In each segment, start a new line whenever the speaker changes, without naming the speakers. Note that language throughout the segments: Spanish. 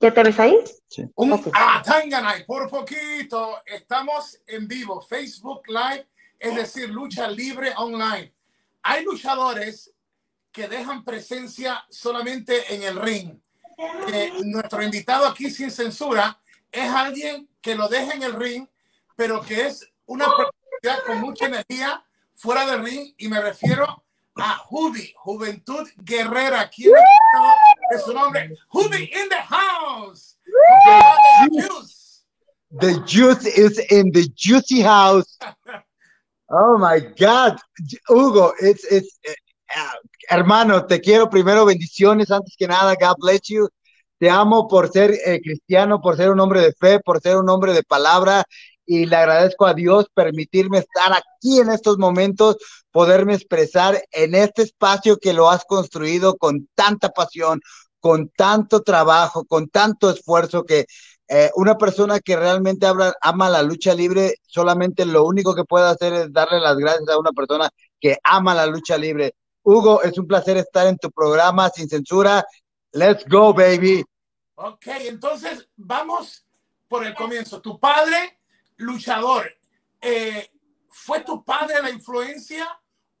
¿Ya te ves ahí?
Sí. Un, Ah, Tanganay, por poquito. Estamos en vivo, Facebook Live, es decir, lucha libre online. Hay luchadores que dejan presencia solamente en el ring. nuestro invitado aquí sin censura es alguien que lo deja en el ring, pero que es una personalidad con mucha energía fuera del ring y me refiero a Judy, Juventud Guerrera. ¿Quién es su nombre? Judy in the house.
The juice. the juice is in the juicy house. Oh my God, Hugo, it's it's uh, hermano, te quiero primero bendiciones antes que nada. God bless you. Te amo por ser eh, cristiano, por ser un hombre de fe, por ser un hombre de palabra y le agradezco a Dios permitirme estar aquí en estos momentos, poderme expresar en este espacio que lo has construido con tanta pasión, con tanto trabajo, con tanto esfuerzo que eh, una persona que realmente ama la lucha libre, solamente lo único que puede hacer es darle las gracias a una persona que ama la lucha libre. Hugo, es un placer estar en tu programa sin censura. Let's go, baby.
Ok, entonces vamos por el comienzo. Tu padre luchador, eh, ¿fue tu padre la influencia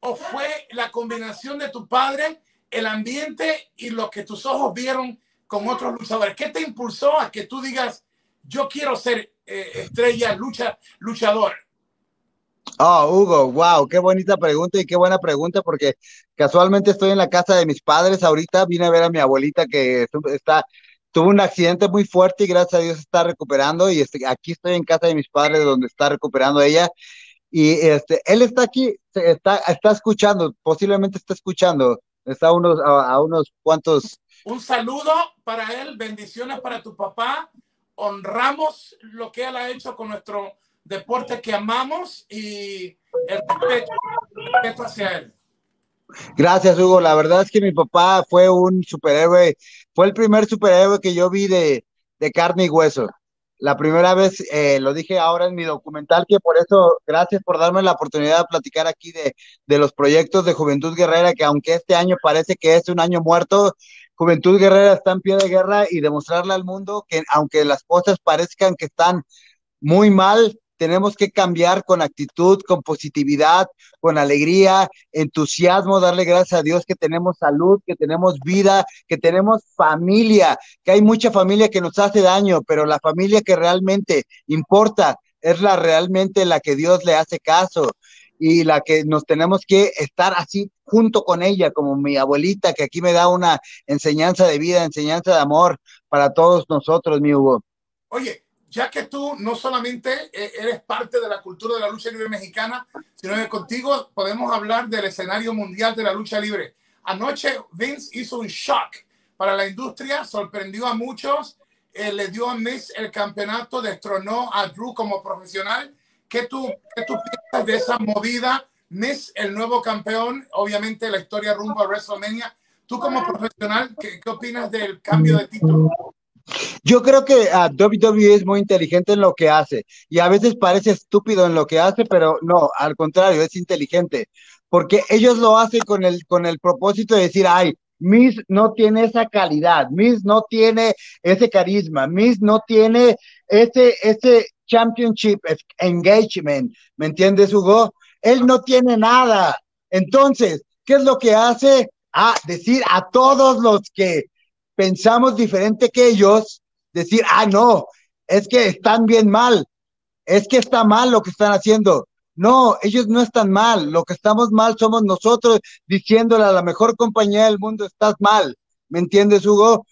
o fue la combinación de tu padre, el ambiente y lo que tus ojos vieron con otros luchadores? ¿Qué te impulsó a que tú digas, yo quiero ser eh, estrella, lucha, luchador?
Oh, Hugo, wow, qué bonita pregunta y qué buena pregunta porque casualmente estoy en la casa de mis padres ahorita, vine a ver a mi abuelita que está tuvo un accidente muy fuerte y gracias a Dios está recuperando y este, aquí estoy en casa de mis padres donde está recuperando ella y este, él está aquí, está, está escuchando, posiblemente está escuchando, está a unos, a, unos cuantos.
Un saludo para él, bendiciones para tu papá, honramos lo que él ha hecho con nuestro deporte que amamos y el respeto, el respeto hacia él.
Gracias, Hugo. La verdad es que mi papá fue un superhéroe, fue el primer superhéroe que yo vi de, de carne y hueso. La primera vez, eh, lo dije ahora en mi documental, que por eso, gracias por darme la oportunidad de platicar aquí de, de los proyectos de Juventud Guerrera, que aunque este año parece que es un año muerto, Juventud Guerrera está en pie de guerra y demostrarle al mundo que aunque las cosas parezcan que están muy mal, tenemos que cambiar con actitud, con positividad, con alegría, entusiasmo, darle gracias a Dios que tenemos salud, que tenemos vida, que tenemos familia, que hay mucha familia que nos hace daño, pero la familia que realmente importa es la realmente la que Dios le hace caso y la que nos tenemos que estar así junto con ella, como mi abuelita, que aquí me da una enseñanza de vida, enseñanza de amor para todos nosotros, mi Hugo.
Oye, ya que tú no solamente eh, eres parte de la cultura de la lucha libre mexicana, sino que contigo podemos hablar del escenario mundial de la lucha libre. Anoche Vince hizo un shock para la industria, sorprendió a muchos, eh, le dio a Miss el campeonato, destronó a Drew como profesional. ¿Qué tú, qué tú piensas de esa movida? Miss, el nuevo campeón, obviamente la historia rumbo a WrestleMania. Tú como profesional, ¿qué, qué opinas del cambio de título?
Yo creo que a WWE es muy inteligente en lo que hace y a veces parece estúpido en lo que hace, pero no, al contrario, es inteligente, porque ellos lo hacen con el, con el propósito de decir, ay, Miss no tiene esa calidad, Miss no tiene ese carisma, Miss no tiene ese, ese championship engagement, ¿me entiendes, Hugo? Él no tiene nada. Entonces, ¿qué es lo que hace? A decir a todos los que pensamos diferente que ellos, decir, ah, no, es que están bien mal, es que está mal lo que están haciendo. No, ellos no están mal, lo que estamos mal somos nosotros diciéndole a la mejor compañía del mundo, estás mal. ¿Me entiendes, Hugo?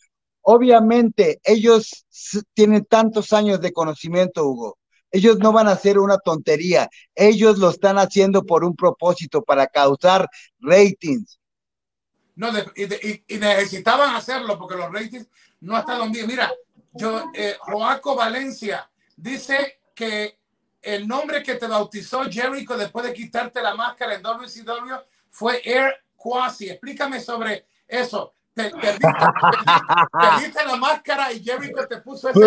Obviamente, ellos tienen tantos años de conocimiento, Hugo. Ellos no van a hacer una tontería. Ellos lo están haciendo por un propósito, para causar ratings,
no, y, necesitaban hacerlo porque los ratings no estaban bien. Mira, yo, eh, Joaco Valencia dice que el nombre que te bautizó Jericho después de quitarte la máscara en WCW fue Air Quasi. Explícame sobre eso. Te, te, diste, la máscara y Jericho te puso ese.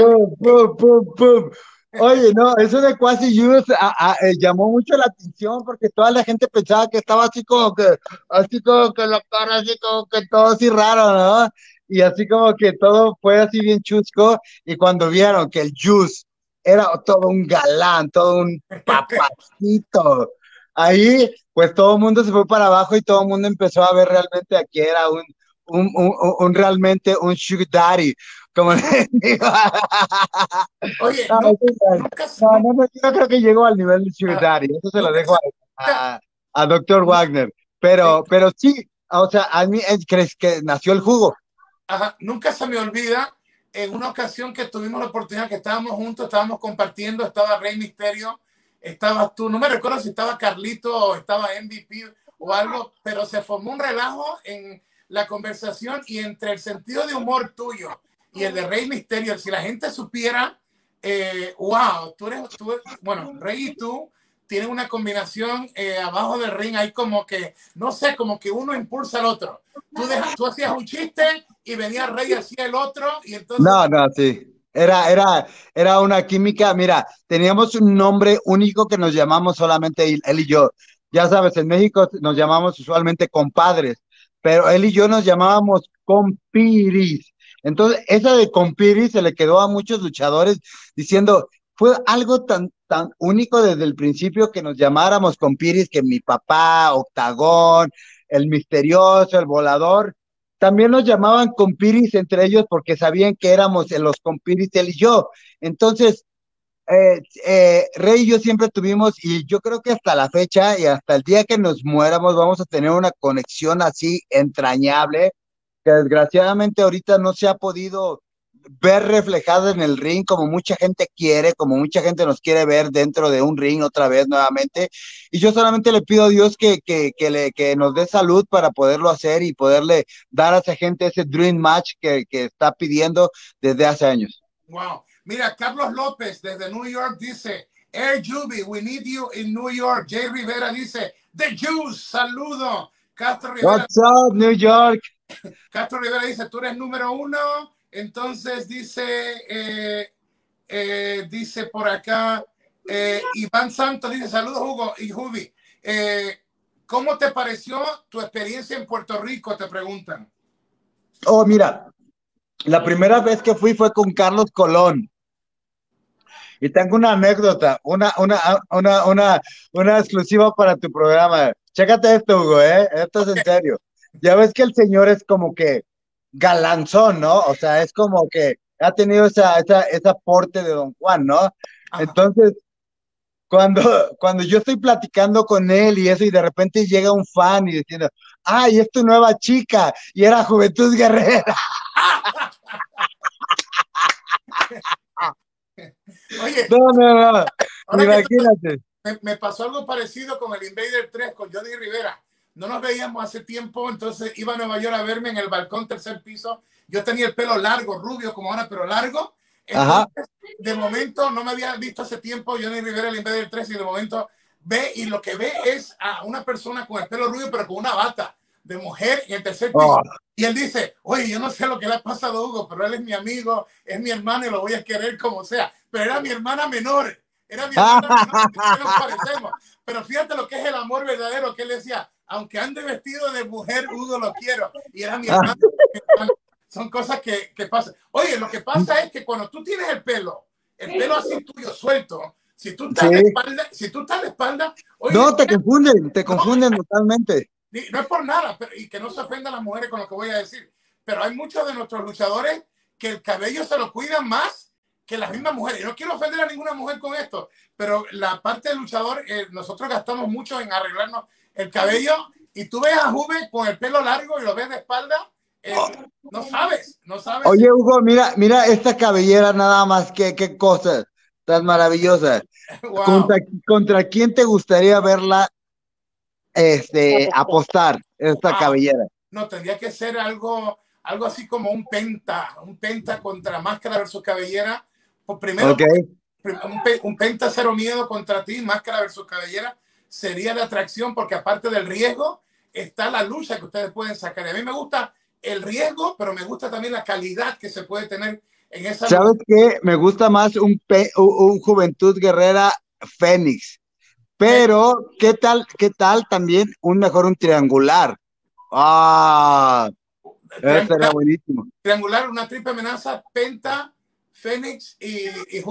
Oye, no, eso de Quasi Juice eh, llamó mucho la atención porque toda la gente pensaba que estaba así como que, así como que la cara, así como que todo así raro, ¿no? y así como que todo fue así bien chusco, y cuando vieron que el Juice era todo un galán, todo un papacito, ahí pues todo el mundo se fue para abajo y todo el mundo empezó a ver realmente a que era un, un, un, un realmente un sugar daddy, como les digo.
Oye,
No,
no,
no, no, yo creo que llegó al nivel de Sugar
Ah,
eso se lo dejo a, a, a Dr. Wagner, pero, pero sí, o sea, a mí es- crees que nació el jugo.
Ajá, nunca se me olvida en una ocasión que tuvimos la oportunidad que estábamos juntos, estábamos compartiendo, estaba Rey Misterio, estabas tú, no me recuerdo si estaba Carlito o estaba MVP o algo, pero se formó un relajo en la conversación y entre el sentido de humor tuyo y el de Rey Misterio, si la gente supiera, eh, wow, tú eres, tú, bueno, Rey y tú tienen una combinación eh, abajo del ring, hay como que, no sé, como que uno impulsa al otro. Tú, dejas, tú hacías un chiste y venía Rey hacía el otro y entonces
No, no, sí. Era, era, era una química. Mira, teníamos un nombre único que nos llamamos solamente él, y yo. Ya sabes, en México nos llamamos usualmente compadres, pero él y yo nos llamábamos compiris. Entonces, esa de compiris se le quedó a muchos luchadores diciendo, fue algo tan, tan único desde el principio que nos llamáramos compiris que mi papá, Octagón, el misterioso, el volador, también nos llamaban compiris entre ellos porque sabían que éramos los compiris él y yo. Entonces, eh, eh, Rey y yo siempre tuvimos, y yo creo que hasta la fecha y hasta el día que nos muéramos vamos a tener una conexión así entrañable, que desgraciadamente ahorita no se ha podido ver reflejada en el ring como mucha gente quiere, como mucha gente nos quiere ver dentro de un ring otra vez nuevamente. Y yo solamente le pido a Dios que, que, que, le, que nos dé salud para poderlo hacer y poderle dar a esa gente ese dream match que, que está pidiendo desde hace años.
Wow. Mira, Carlos López desde New York dice, Air Juby, we need you in New York. Jay Rivera dice, The Juice, saludo. Castro Rivera,
What's up, New York?
Castro Rivera dice, tú eres número uno. Entonces dice, eh, eh, dice por acá, eh, Iván Santos dice, saludos Hugo y Jubi. Eh, ¿Cómo te pareció tu experiencia en Puerto Rico? Te preguntan.
Oh, mira, la primera vez que fui fue con Carlos Colón. Y tengo una anécdota, una, una, una, una, una exclusiva para tu programa. Chécate esto, Hugo, ¿eh? Esto es en serio. Ya ves que el señor es como que galanzón, ¿no? O sea, es como que ha tenido esa, esa, ese aporte de Don Juan, ¿no?
Ajá.
Entonces, cuando, cuando yo estoy platicando con él y eso, y de repente llega un fan y diciendo, ay, es tu nueva chica, y era Juventud Guerrera.
Oye,
No, no, no,
tú-
imagínate.
me, me pasó algo parecido con el Invader 3, con Johnny Rivera. No nos veíamos hace tiempo, entonces iba a Nueva York a verme en el balcón tercer piso. Yo tenía el pelo largo, rubio como ahora, pero largo. Entonces, de momento, no me había visto hace tiempo Johnny Rivera, el Invader 3, y de momento ve y lo que ve es a una persona con el pelo rubio, pero con una bata de mujer en el tercer piso.
Oh,
Y él dice, oye, yo no sé lo que le ha pasado a Hugo, pero él es mi amigo, es mi hermano y lo voy a querer como sea. Pero era mi hermana menor, era mi hermana menor, que nos parecemos. Pero fíjate lo que es el amor verdadero, que él decía, aunque ande vestido de mujer, Hugo lo quiero. Y era mi hermano. mi hermano. Son cosas que, que pasan. Oye, lo que pasa es que cuando tú tienes el pelo, el pelo así tuyo suelto, si tú estás
Sí.
de espalda, si tú estás de espalda, oye,
no, te confunden, te confunden totalmente.
No es por nada, pero, y que no se ofendan las mujeres con lo que voy a decir, pero hay muchos de nuestros luchadores que el cabello se lo cuidan más que las mismas mujeres. Y no quiero ofender a ninguna mujer con esto, pero la parte del luchador, eh, nosotros gastamos mucho en arreglarnos el cabello y tú ves a Juve con el pelo largo y lo ves de espalda, eh, no sabes, no sabes.
Oye, Hugo, mira, mira esta cabellera nada más, qué, qué cosa tan maravillosa.
Wow.
¿Contra, contra quién te gustaría verla este, apostar esta cabellera?
No, tendría que ser algo, algo así como un penta, un penta contra máscara versus cabellera. Por primero,
Ok.
un, pe- un penta cero miedo contra ti, máscara versus cabellera, sería de atracción porque aparte del riesgo está la lucha que ustedes pueden sacar. Y a mí me gusta el riesgo, pero me gusta también la calidad que se puede tener en esa
¿Sabes qué? Me gusta más un, pe- un, Juventud Guerrera Fénix. Pero, ¿qué tal, qué tal también un mejor un triangular? Ah, Eso sería buenísimo.
Triangular, una triple amenaza, Penta, Fénix y, y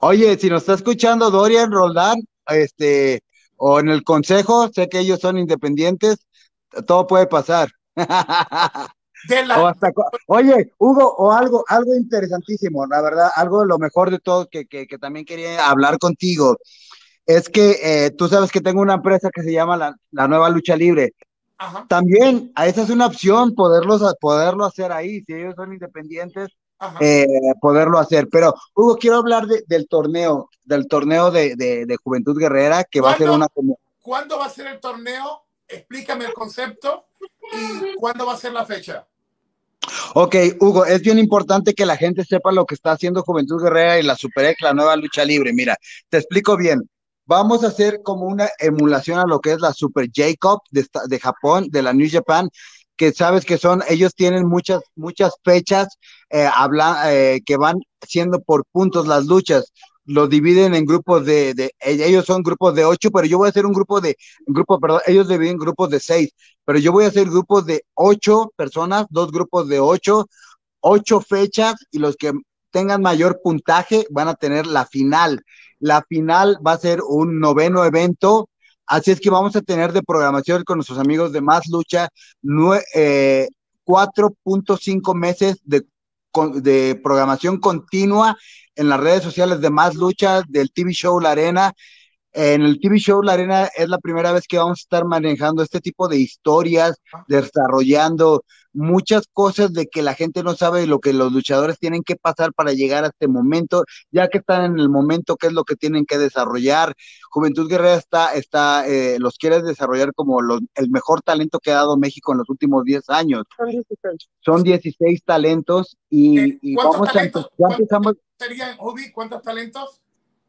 Oye, si nos está escuchando Dorian Roldán, este, o en el consejo, sé que ellos son independientes, todo puede pasar. oye, Hugo, o algo, algo interesantísimo, la verdad, algo de lo mejor de todo que, que, también quería hablar contigo, es que eh, tú sabes que tengo una empresa que se llama La, la Nueva Lucha Libre. También, a esa es una opción, poderlos, poderlo hacer ahí, si ellos son independientes, eh, poderlo hacer. Pero, Hugo, quiero hablar del torneo, del torneo de, de, Juventud Guerrera, que va a ser una...
¿Cuándo va a ser el torneo? Explícame el concepto y cuándo va a ser la fecha.
Ok, Hugo, es bien importante que la gente sepa lo que está haciendo Juventud Guerrera y la Super la nueva lucha libre. Mira, te explico bien. Vamos a hacer como una emulación a lo que es la Super Jacob de, de Japón, de la New Japan, que sabes que son, ellos tienen muchas, muchas fechas eh, habla, eh, que van siendo por puntos las luchas lo dividen en grupos de, de, ellos son grupos de ocho, pero yo voy a hacer un grupo de, grupo, perdón, ellos dividen grupos de seis, pero yo voy a hacer grupos de ocho personas, dos grupos de ocho, ocho fechas y los que tengan mayor puntaje van a tener la final. La final va a ser un noveno evento, así es que vamos a tener de programación con nuestros amigos de Más Lucha eh, 4.5 meses de, de programación continua en las redes sociales de Más Lucha, del TV Show La Arena. En el TV Show La Arena es la primera vez que vamos a estar manejando este tipo de historias, desarrollando muchas cosas de que la gente no sabe y lo que los luchadores tienen que pasar para llegar a este momento, ya que están en el momento, qué es lo que tienen que desarrollar. Juventud Guerrera está, está eh, los quiere desarrollar como el mejor talento que ha dado México en los últimos 10 años. Son 16. Son 16 talentos y, vamos a
empezamos. ¿Serían, cuántos talentos?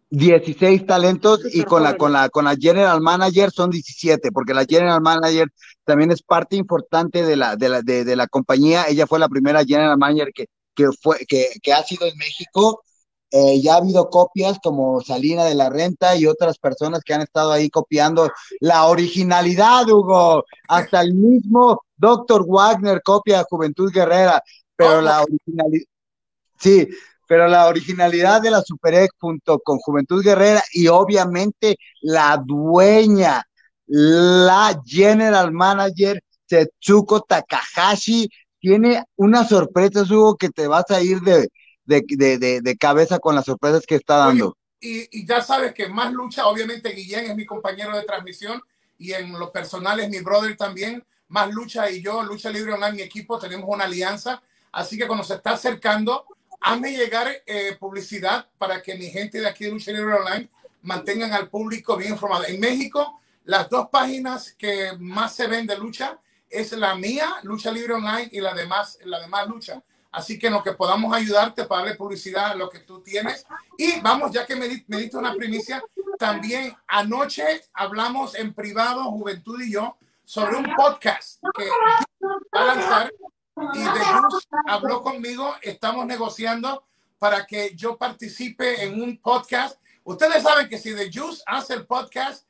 16 talentos y con la, con la, con la General Manager son 17, porque la General Manager también es parte importante de la, de la, de, la compañía. Ella fue la primera General Manager que, que, fue, que, que ha sido en México. Eh, ya ha habido copias como Salina de la Renta y otras personas que han estado ahí copiando la originalidad, Hugo. Hasta el mismo Dr. Wagner copia Juventud Guerrera, pero la originalidad, sí, pero la originalidad de la Super junto con Juventud Guerrera y obviamente la dueña, la general manager Setsuko Takahashi, tiene una sorpresa, Hugo, que te vas a ir de, de, cabeza con las sorpresas que está dando.
y, ya sabes que más lucha, obviamente Guillén es mi compañero de transmisión y en lo personal es mi brother también. Más lucha y yo, Lucha Libre Online, mi equipo, tenemos una alianza. Así que cuando se está acercando, hazme llegar eh, publicidad para que mi gente de aquí de Lucha Libre Online mantengan al público bien informado. En México, las dos páginas que más se ven de lucha es la mía, Lucha Libre Online, y la demás, la demás lucha. Así que en lo que podamos ayudarte para darle publicidad a lo que tú tienes. Y vamos, ya que me, me diste una primicia, también anoche hablamos en privado, Juventud y yo, sobre un podcast que va a lanzar y The Juice habló conmigo, estamos negociando para que yo participe en un podcast. Ustedes saben que si The Juice hace el podcast,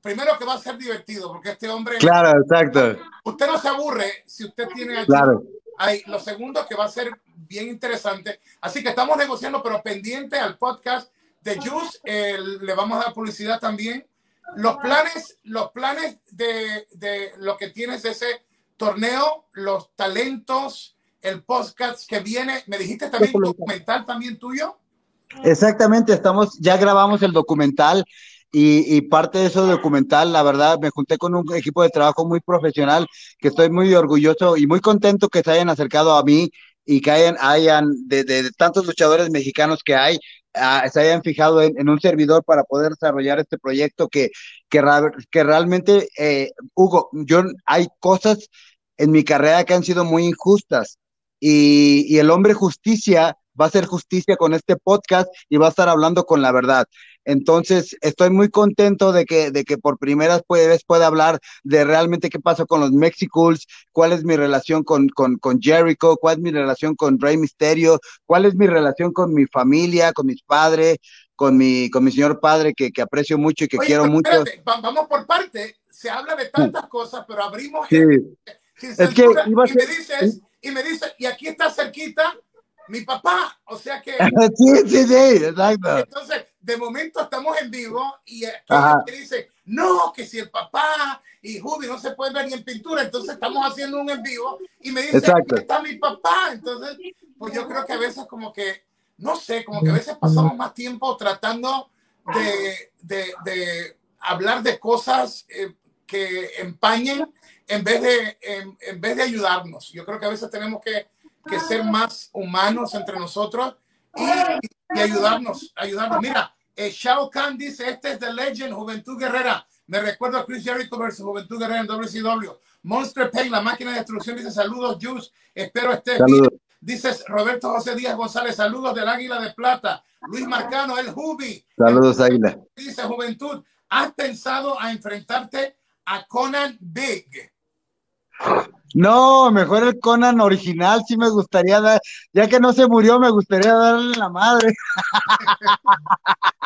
primero que va a ser divertido, porque este hombre...
Claro, exacto.
Usted no se aburre si usted tiene aquí.
Claro.
Hay, lo segundo que va a ser bien interesante. Así que estamos negociando, pero pendiente al podcast de Juice, le vamos a dar publicidad también. Los planes, los planes de, de lo que tienes ese torneo, los talentos, el podcast que viene. Me dijiste también documental también tuyo.
Exactamente, estamos, ya grabamos el documental y, parte de ese documental, la verdad, me junté con un equipo de trabajo muy profesional que estoy muy orgulloso y muy contento que se hayan acercado a mí y que hayan, hayan de, tantos luchadores mexicanos que hay, ah, se hayan fijado en, un servidor para poder desarrollar este proyecto que, que, que realmente, eh, Hugo, yo hay cosas en mi carrera que han sido muy injustas y, y el hombre justicia va a hacer justicia con este podcast y va a estar hablando con la verdad. Entonces, estoy muy contento de que, de que por primera vez pueda hablar de realmente qué pasó con los Mexicools, cuál es mi relación con, con, con, Jericho, cuál es mi relación con Rey Misterio, cuál es mi relación con mi familia, con mis padres, con mi, con mi señor padre que, que aprecio mucho y que quiero mucho.
Vamos por parte, se habla de tantas cosas, pero abrimos
es que
y, me dices, y me dices, y aquí está cerquita mi papá, o sea que...
sí, sí, sí, exacto.
Entonces, de momento estamos en vivo y aquí dice, no, que si el papá y Judy no se pueden ver ni en pintura, entonces estamos haciendo un en vivo y me dice, aquí está mi papá. Entonces, pues yo creo que a veces como que, no sé, como que a veces pasamos más tiempo tratando de, de, de hablar de cosas eh, que empañen en vez de, en, en vez de ayudarnos. Yo creo que a veces tenemos que que ser más humanos entre nosotros y, ayudarnos, ayudarnos. Mira, eh, Shao Kahn dice, este es The Legend, Juventud Guerrera. Me recuerdo a Chris Jericho versus Juventud Guerrera en WCW. Monster Pain, la máquina de destrucción, dice saludos, Juice. Espero estés bien. Dice Roberto José Díaz González, saludos del Águila de Plata. Luis Marcano, el Jubi.
Saludos, Águila.
Dice Juventud, ¿has pensado a enfrentarte a Conan Big?
No, mejor el Conan original, sí me gustaría dar, ya que no se murió, me gustaría darle la madre.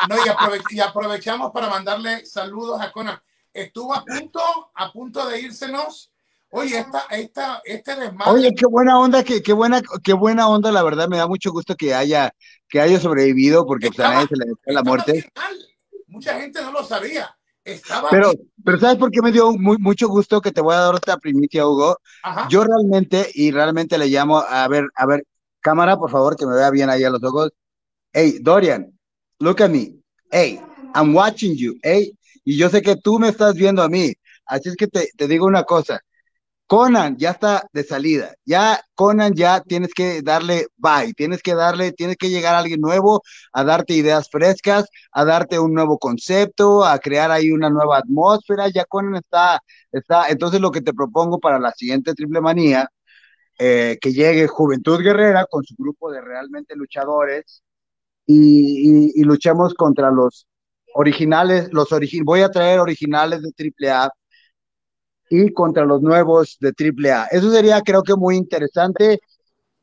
No, y, aprovechamos para mandarle saludos a Conan. Estuvo a punto, a punto de írsenos. Oye, esta, esta, este desmadre.
Oye, qué buena onda, qué, qué buena, qué buena onda, la verdad, me da mucho gusto que haya, que haya sobrevivido, porque pues, a nadie se le la muerte.
Mucha gente no lo sabía.
Pero, pero ¿sabes por qué me dio muy, mucho gusto que te voy a dar otra primicia, Hugo? Yo realmente, y realmente le llamo, a ver, a ver, cámara, por favor, que me vea bien ahí a los ojos. Hey, Dorian, look at me. Hey, I'm watching you. Hey, y yo sé que tú me estás viendo a mí. Así es que te, te digo una cosa. Conan ya está de salida. Ya Conan ya tienes que darle bye, tienes que darle, tienes que llegar a alguien nuevo a darte ideas frescas, a darte un nuevo concepto, a crear ahí una nueva atmósfera. Ya Conan está, está. Entonces lo que te propongo para la siguiente triple manía, eh, que llegue Juventud Guerrera con su grupo de realmente luchadores y, luchemos contra los originales, los origi voy a traer originales de triple A y contra los nuevos de AAA. Eso sería creo que muy interesante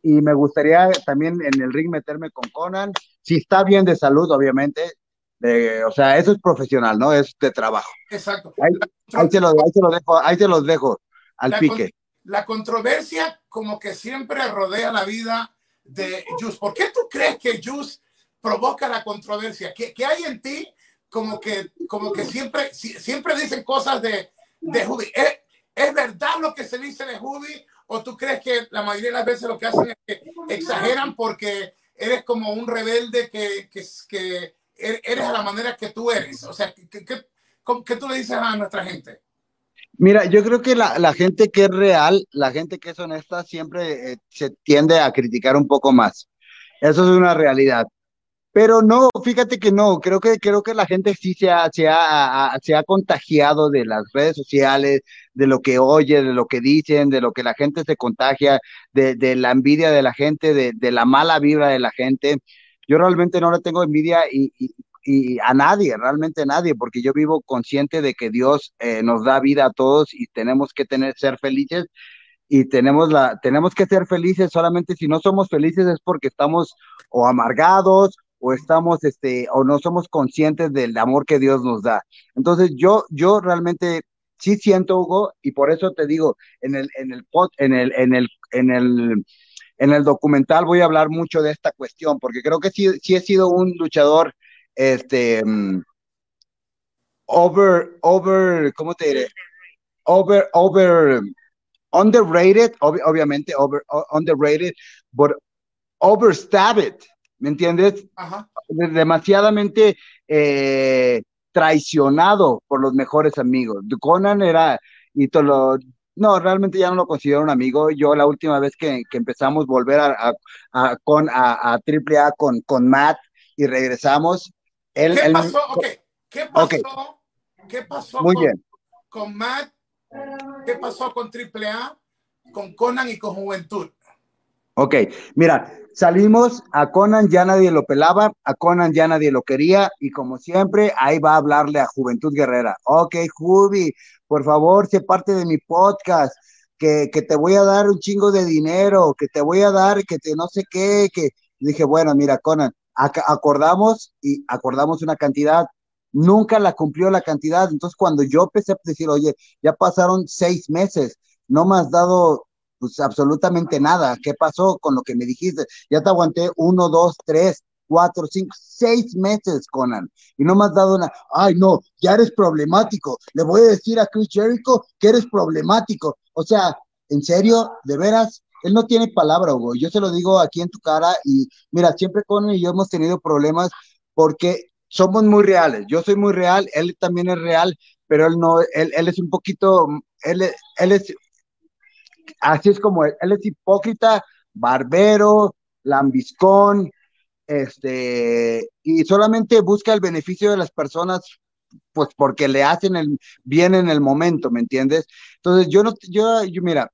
y me gustaría también en el ring meterme con Conan, si está bien de salud, obviamente. o sea, eso es profesional, ¿no? Es de trabajo.
Exacto.
Ahí, se, los, dejo, ahí se los dejo al pique.
la controversia como que siempre rodea la vida de Jus. ¿Por qué tú crees que Jus provoca la controversia? ¿Qué, qué hay en ti como que, como que siempre, siempre dicen cosas de, de Judy. ¿Es, verdad lo que se dice de Judy? ¿O tú crees que la mayoría de las veces lo que hacen es que exageran porque eres como un rebelde que, que, que er, eres a la manera que tú eres? O sea, ¿qué, qué, tú le dices a nuestra gente?
Mira, yo creo que la, la, gente que es real, la gente que es honesta, siempre eh, se tiende a criticar un poco más. Eso es una realidad. Pero no, fíjate que no, creo que, creo que la gente sí se ha, se ha, se ha contagiado de las redes sociales, de lo que oye, de lo que dicen, de lo que la gente se contagia, de, de la envidia de la gente, de, de, la mala vibra de la gente. Yo realmente no le tengo envidia y, y, a nadie, realmente a nadie, porque yo vivo consciente de que Dios eh, nos da vida a todos y tenemos que tener, ser felices y tenemos la tenemos que ser felices solamente si no somos felices es porque estamos o amargados o estamos, este, o no somos conscientes del amor que Dios nos da. Entonces, yo, yo realmente sí siento, Hugo, y por eso te digo, en el, en el, en el, en el, en el, en el documental voy a hablar mucho de esta cuestión, porque creo que sí, sí he sido un luchador, este, over, over, ¿cómo te diré? Over, over, underrated, obviamente, over, underrated, but overstabbed. ¿Me entiendes? Ajá. Demasiadamente eh, traicionado por los mejores amigos. Conan era, y todo no, realmente ya no lo considero un amigo. Yo la última vez que, que empezamos a volver a, a, con, a, a AAA con, con Matt y regresamos.
Él, ¿Qué, pasó? Okay. ¿Qué pasó? ¿Qué pasó?
Muy
con,
bien.
con Matt? ¿Qué pasó con AAA? Con Conan y con Juventud.
Ok, mira, salimos, a Conan ya nadie lo pelaba, a Conan ya nadie lo quería y como siempre, ahí va a hablarle a Juventud Guerrera. Ok, Jubi, por favor, sé parte de mi podcast, que, que, te voy a dar un chingo de dinero, que te voy a dar, que te no sé qué, que dije, bueno, mira, Conan, acordamos y acordamos una cantidad, nunca la cumplió la cantidad, entonces cuando yo empecé a decir, oye, ya pasaron seis meses, no me has dado pues absolutamente nada. ¿Qué pasó con lo que me dijiste? Ya te aguanté uno, dos, tres, cuatro, cinco, seis meses, Conan, y no me has dado una, ay no, ya eres problemático, le voy a decir a Chris Jericho que eres problemático. O sea, en serio, de veras, él no tiene palabra, Hugo. Yo se lo digo aquí en tu cara y mira, siempre Conan y yo hemos tenido problemas porque somos muy reales. Yo soy muy real, él también es real, pero él no, él, él es un poquito, él, él es, así es como él, él es hipócrita, barbero, lambiscón, este, y solamente busca el beneficio de las personas, pues porque le hacen el bien en el momento, ¿me entiendes? Entonces, yo no, yo, yo mira,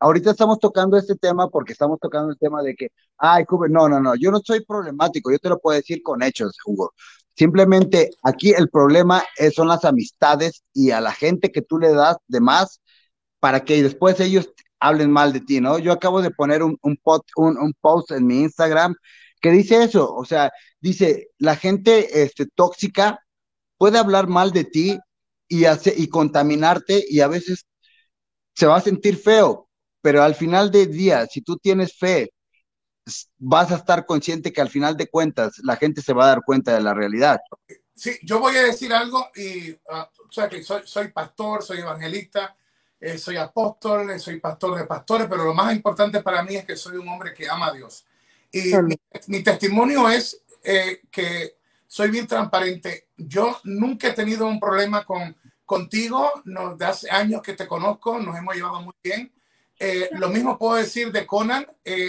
ahorita estamos tocando este tema porque estamos tocando el tema de que, ay, no, no, no, yo no soy problemático, yo te lo puedo decir con hechos, Hugo. Simplemente aquí el problema es, son las amistades y a la gente que tú le das de más para que después ellos hablen mal de ti, ¿no? Yo acabo de poner un, un, un, post en mi Instagram que dice eso, o sea, dice, la gente este, tóxica puede hablar mal de ti y, hace, y contaminarte y a veces se va a sentir feo, pero al final del día, si tú tienes fe, vas a estar consciente que al final de cuentas la gente se va a dar cuenta de la realidad.
Sí, yo voy a decir algo y, uh, o sea, que soy, soy pastor, soy evangelista, eh, soy apóstol, eh, soy pastor de pastores, pero lo más importante para mí es que soy un hombre que ama a Dios. Y mi, testimonio es eh, que soy bien transparente. Yo nunca he tenido un problema con contigo, no, de hace años que te conozco, nos hemos llevado muy bien. lo mismo puedo decir de Conan,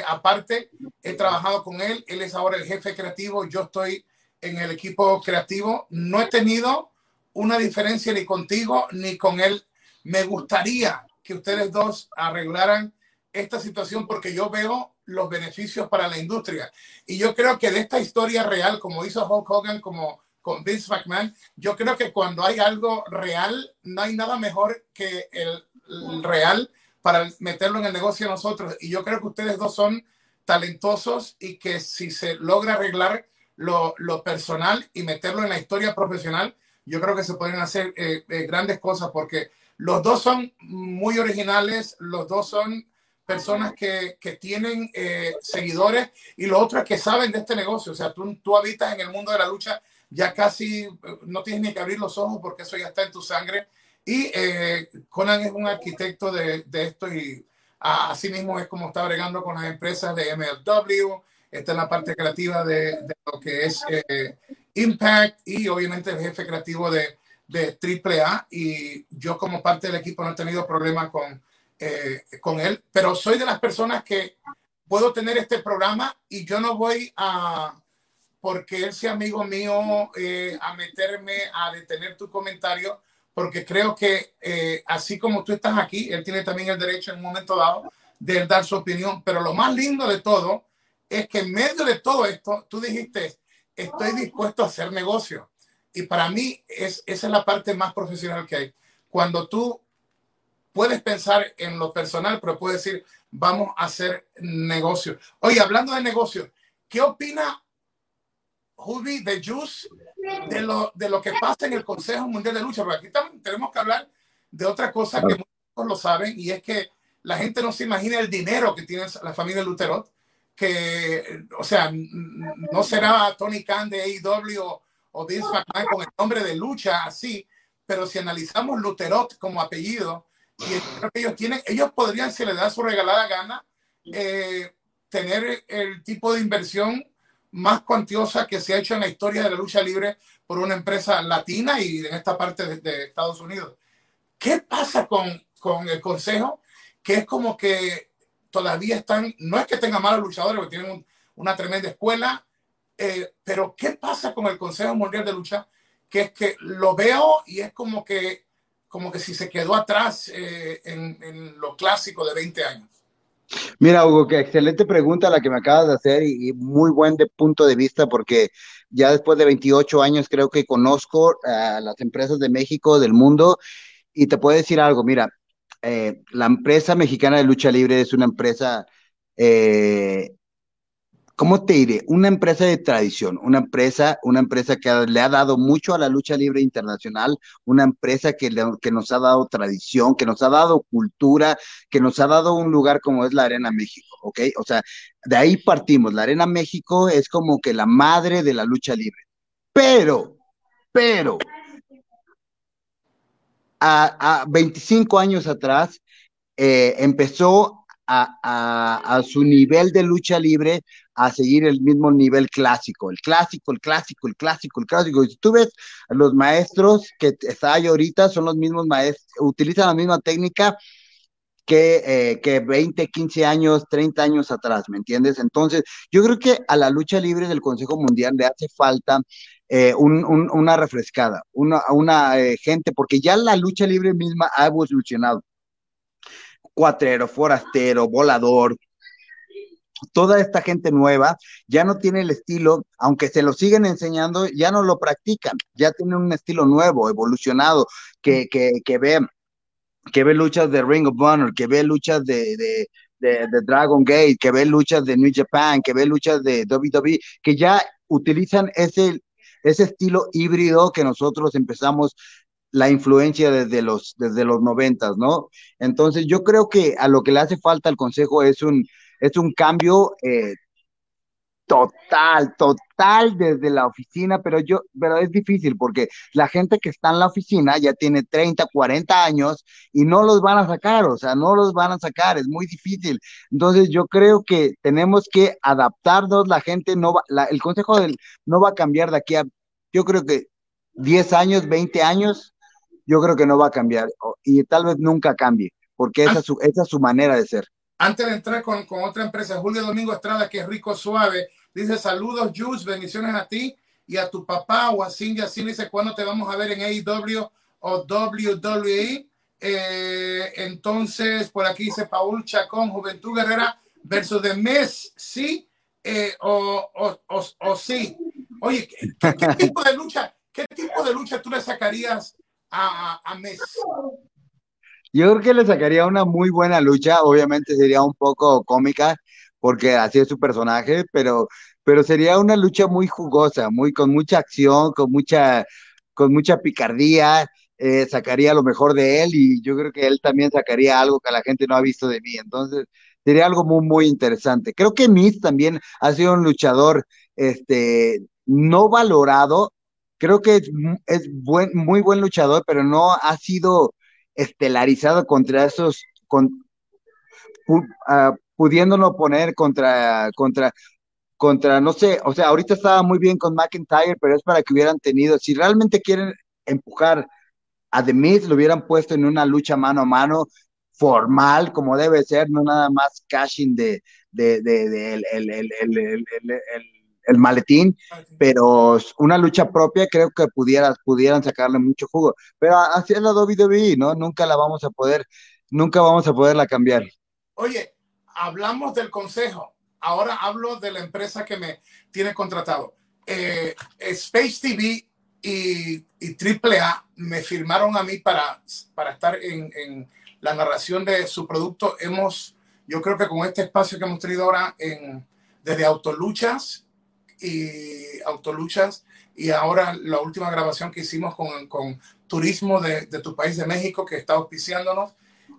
aparte he trabajado con él, él es ahora el jefe creativo, yo estoy en el equipo creativo, no he tenido una diferencia ni contigo ni con él me gustaría que ustedes dos arreglaran esta situación porque yo veo los beneficios para la industria. Y yo creo que de esta historia real, como hizo Hulk Hogan, como con Vince McMahon, yo creo que cuando hay algo real, no hay nada mejor que el, real para meterlo en el negocio de nosotros. Y yo creo que ustedes dos son talentosos y que si se logra arreglar lo, personal y meterlo en la historia profesional, yo creo que se pueden hacer eh, eh, grandes cosas porque los dos son muy originales, los dos son personas que, que tienen eh, seguidores y lo otro es que saben de este negocio. O sea, tú, tú habitas en el mundo de la lucha, ya casi eh, no tienes ni que abrir los ojos porque eso ya está en tu sangre. Y eh, Conan es un arquitecto de, de esto y así mismo es como está bregando con las empresas de MLW, está en la parte creativa de, de lo que es Impact y obviamente el jefe creativo de, de AAA y yo como parte del equipo no he tenido problema con, eh, con él, pero soy de las personas que puedo tener este programa y yo no voy a, porque él sea amigo mío, eh, a meterme a detener tu comentario, porque creo que eh, así como tú estás aquí, él tiene también el derecho en un momento dado de dar su opinión, pero lo más lindo de todo es que en medio de todo esto, tú dijiste, estoy dispuesto a hacer negocio. Y para mí es, esa es la parte más profesional que hay. Cuando tú puedes pensar en lo personal, pero puedes decir, vamos a hacer negocio. Oye, hablando de negocio, ¿qué opina Judy de Juice de lo, de lo que pasa en el Consejo Mundial de Lucha? Porque aquí tenemos que hablar de otra cosa que muchos lo saben y es que la gente no se imagina el dinero que tiene la familia Luterot, que, o sea, no será Tony Khan de AEW o Vince McMahon con el nombre de lucha así, pero si analizamos Luterot como apellido, y creo que ellos tienen, ellos podrían, si les da su regalada gana, eh, tener el tipo de inversión más cuantiosa que se ha hecho en la historia de la lucha libre por una empresa latina y en esta parte de, Estados Unidos. ¿Qué pasa con, con, el Consejo? Que es como que todavía están, no es que tengan malos luchadores, porque tienen una tremenda escuela, eh, pero ¿qué pasa con el Consejo Mundial de Lucha? Que es que lo veo y es como que, como que si se quedó atrás eh, en, en, lo clásico de 20 años.
Mira, Hugo, qué excelente pregunta la que me acabas de hacer y, muy buen de punto de vista porque ya después de 28 años creo que conozco a las empresas de México, del mundo, y te puedo decir algo, mira, eh, la empresa mexicana de lucha libre es una empresa ¿cómo te diré? Una empresa de tradición, una empresa, una empresa que le ha dado mucho a la lucha libre internacional, una empresa que, que nos ha dado tradición, que nos ha dado cultura, que nos ha dado un lugar como es la Arena México, ¿ok? O sea, de ahí partimos. La Arena México es como que la madre de la lucha libre. Pero, pero, a, 25 años atrás, eh, empezó a, su nivel de lucha libre a seguir el mismo nivel clásico, el clásico, el clásico, el clásico, el clásico. Y si tú ves los maestros que están ahorita, son los mismos maestros, utilizan la misma técnica que, eh, que 20, 15 años, 30 años atrás, ¿me entiendes? Entonces, yo creo que a la lucha libre del Consejo Mundial le hace falta eh, una refrescada, una, una eh, gente, porque ya la lucha libre misma ha evolucionado. Cuatrero, forastero, volador, toda esta gente nueva ya no tiene el estilo, aunque se lo siguen enseñando, ya no lo practican, ya tienen un estilo nuevo, evolucionado, que, que, que ve que ve luchas de Ring of Honor, que ve luchas de, de, de, Dragon Gate, que ve luchas de New Japan, que ve luchas de WWE, que ya utilizan ese, ese estilo híbrido que nosotros empezamos la influencia desde los, desde los noventas, ¿no? Entonces yo creo que a lo que le hace falta al Consejo es un, es un cambio eh, total, total desde la oficina, pero yo, pero es difícil porque la gente que está en la oficina ya tiene 30, 40 años y no los van a sacar, o sea, no los van a sacar, es muy difícil. Entonces yo creo que tenemos que adaptarnos, la gente no va, el consejo del, no va a cambiar de aquí a, yo creo que 10 años, 20 años, yo creo que no va a cambiar y tal vez nunca cambie, porque esa su, esa es su manera de ser.
Antes de entrar con, con, otra empresa, Julio Domingo Estrada, que es rico suave, dice saludos, Jules, bendiciones a ti y a tu papá o a Cindy. Así dice, ¿cuándo te vamos a ver en AEW o WWE? Eh, entonces, por aquí dice Paul Chacón, Juventud Guerrera versus The Miss, ¿sí? Eh, o, o, o, o, sí. Oye, ¿qué, ¿qué, tipo de lucha, qué tipo de lucha tú le sacarías a,
yo creo que le sacaría una muy buena lucha, obviamente sería un poco cómica, porque así es su personaje, pero, pero sería una lucha muy jugosa, muy, con mucha acción, con mucha, con mucha picardía, eh, sacaría lo mejor de él y yo creo que él también sacaría algo que la gente no ha visto de mí, entonces sería algo muy, muy interesante. Creo que Miz también ha sido un luchador, este, no valorado, creo que es, es buen, muy buen luchador, pero no ha sido estelarizado contra esos, con, uh, pudiéndolo poner contra, contra, contra, no sé, o sea, ahorita estaba muy bien con McIntyre, pero es para que hubieran tenido, si realmente quieren empujar a The Miz, lo hubieran puesto en una lucha mano a mano formal, como debe ser, no nada más cashing de, de, de, el, el, el el maletín, pero una lucha propia creo que pudieran sacarle mucho jugo. Pero así es la WWE, ¿no? Nunca la vamos a poder, nunca vamos a poderla cambiar.
Oye, hablamos del consejo, ahora hablo de la empresa que me tiene contratado. Eh, Space TV y, AAA me firmaron a mí para, para estar en, en, la narración de su producto. Hemos, yo creo que con este espacio que hemos tenido ahora en, desde Autoluchas y Autoluchas y ahora la última grabación que hicimos con, con Turismo de, de, tu país de México que está auspiciándonos.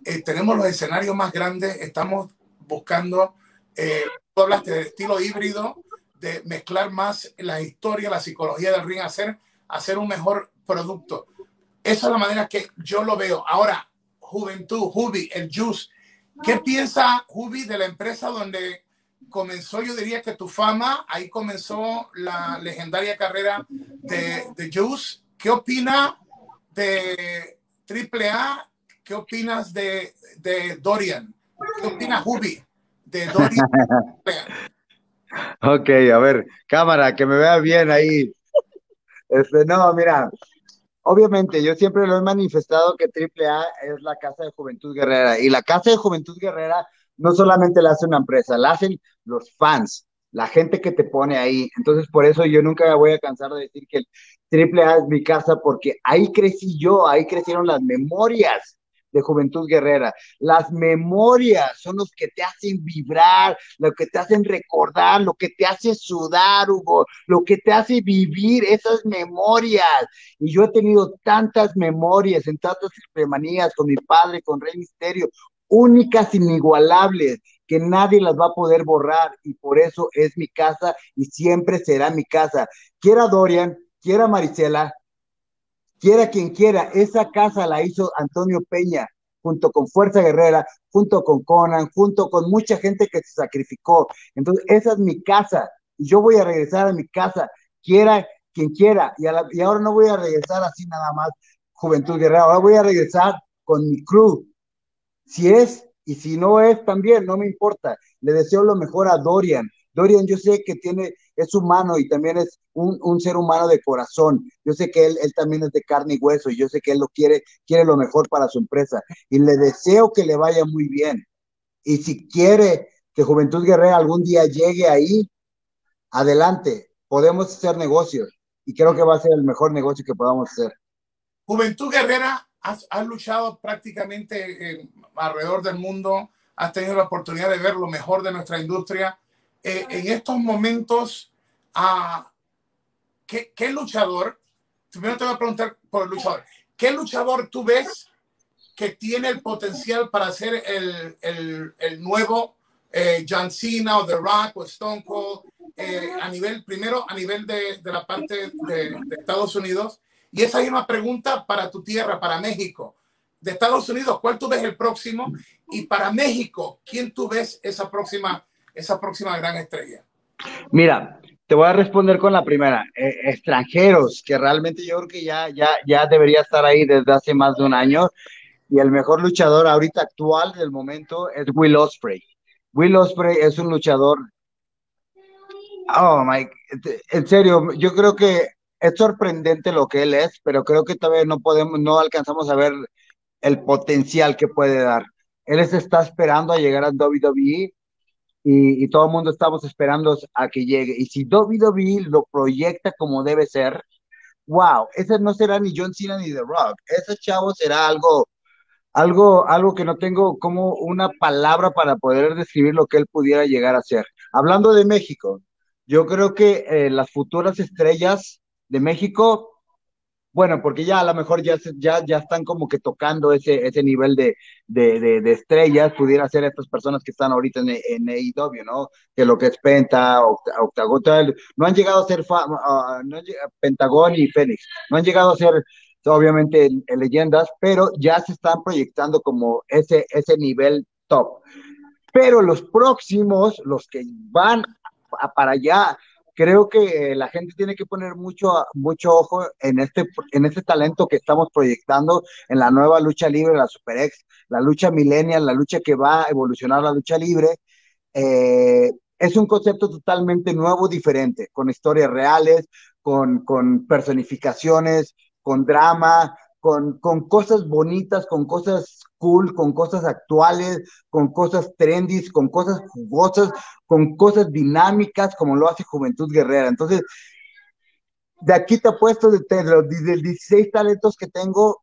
Eh, tenemos los escenarios más grandes, estamos buscando, eh, tú hablaste de estilo híbrido, de mezclar más la historia, la psicología del ring, hacer, hacer un mejor producto. Esa es la manera que yo lo veo. Ahora, Juventud, Jubi, el Juice. ¿Qué piensa Jubi de la empresa donde comenzó, yo diría que tu fama, ahí comenzó la legendaria carrera de, de Juice. ¿Qué opina de AAA? ¿Qué opinas de, de Dorian? ¿Qué opina Hubi de Dorian?
ok, a ver, cámara, que me vea bien ahí. Este, no, mira, obviamente yo siempre lo he manifestado que AAA es la Casa de Juventud Guerrera y la Casa de Juventud Guerrera no solamente la hace una empresa, la hacen los fans, la gente que te pone ahí. Entonces, por eso yo nunca voy a cansar de decir que el Triple A es mi casa, porque ahí crecí yo, ahí crecieron las memorias de Juventud Guerrera. Las memorias son los que te hacen vibrar, lo que te hacen recordar, lo que te hace sudar, Hugo, lo que te hace vivir esas memorias. Y yo he tenido tantas memorias en tantas manías con mi padre, con Rey Misterio, únicas, inigualables, que nadie las va a poder borrar y por eso es mi casa y siempre será mi casa. Quiera Dorian, quiera Marisela, quiera quien quiera, esa casa la hizo Antonio Peña junto con Fuerza Guerrera, junto con Conan, junto con mucha gente que se sacrificó. Entonces, esa es mi casa y yo voy a regresar a mi casa, quiera quien quiera. Y, y ahora no voy a regresar así nada más, Juventud Guerrera, ahora voy a regresar con mi crew. Si es y si no es también, no me importa. Le deseo lo mejor a Dorian. Dorian, yo sé que tiene, es humano y también es un, ser humano de corazón. Yo sé que él, él, también es de carne y hueso y yo sé que él lo quiere, quiere lo mejor para su empresa. Y le deseo que le vaya muy bien. Y si quiere que Juventud Guerrera algún día llegue ahí, adelante, podemos hacer negocios. Y creo que va a ser el mejor negocio que podamos hacer.
Juventud Guerrera, has, luchado prácticamente alrededor del mundo, has tenido la oportunidad de ver lo mejor de nuestra industria eh, en estos momentos, a ¿qué, ¿qué, luchador? Primero te voy a preguntar por el luchador. ¿Qué luchador tú ves que tiene el potencial para ser el, el, el nuevo eh, John Cena o The Rock o Stone Cold eh, a nivel, primero a nivel de, de la parte de, de, Estados Unidos? Y esa es una pregunta para tu tierra, para México. De Estados Unidos, ¿cuál tú ves el próximo? Y para México, ¿quién tú ves esa próxima esa próxima gran estrella?
Mira, te voy a responder con la primera. Eh, extranjeros, que realmente yo creo que ya, ya, ya debería estar ahí desde hace más de un año. Y el mejor luchador ahorita actual del momento es Will Osprey. Will Osprey es un luchador. Oh, Mike, en serio, yo creo que es sorprendente lo que él es, pero creo que todavía no podemos, no alcanzamos a ver el potencial que puede dar. Él se está esperando a llegar a WWE y, todo el mundo estamos esperando a que llegue. Y si WWE lo proyecta como debe ser, wow, ese no será ni John Cena ni The Rock. Ese chavo será algo, algo, algo que no tengo como una palabra para poder describir lo que él pudiera llegar a ser. Hablando de México, yo creo que eh, las futuras estrellas de México bueno, porque ya a lo mejor ya, ya, ya están como que tocando ese, ese nivel de, de, de, estrellas, pudiera ser estas personas que están ahorita en, en AEW, ¿no? Que lo que es Penta, Octagon, no han llegado a ser uh, no Pentagón y Fénix, no han llegado a ser obviamente leyendas, pero ya se están proyectando como ese, ese nivel top. Pero los próximos, los que van para allá, creo que la gente tiene que poner mucho, mucho ojo en este, en este talento que estamos proyectando en la nueva lucha libre, la Super X, la lucha millennial, la lucha que va a evolucionar la lucha libre. Eh, es un concepto totalmente nuevo, diferente, con historias reales, con, con personificaciones, con drama, con, con cosas bonitas, con cosas cool, con cosas actuales, con cosas trendy, con cosas jugosas, con cosas dinámicas, como lo hace Juventud Guerrera. Entonces, de aquí te apuesto de, de los 16 talentos que tengo,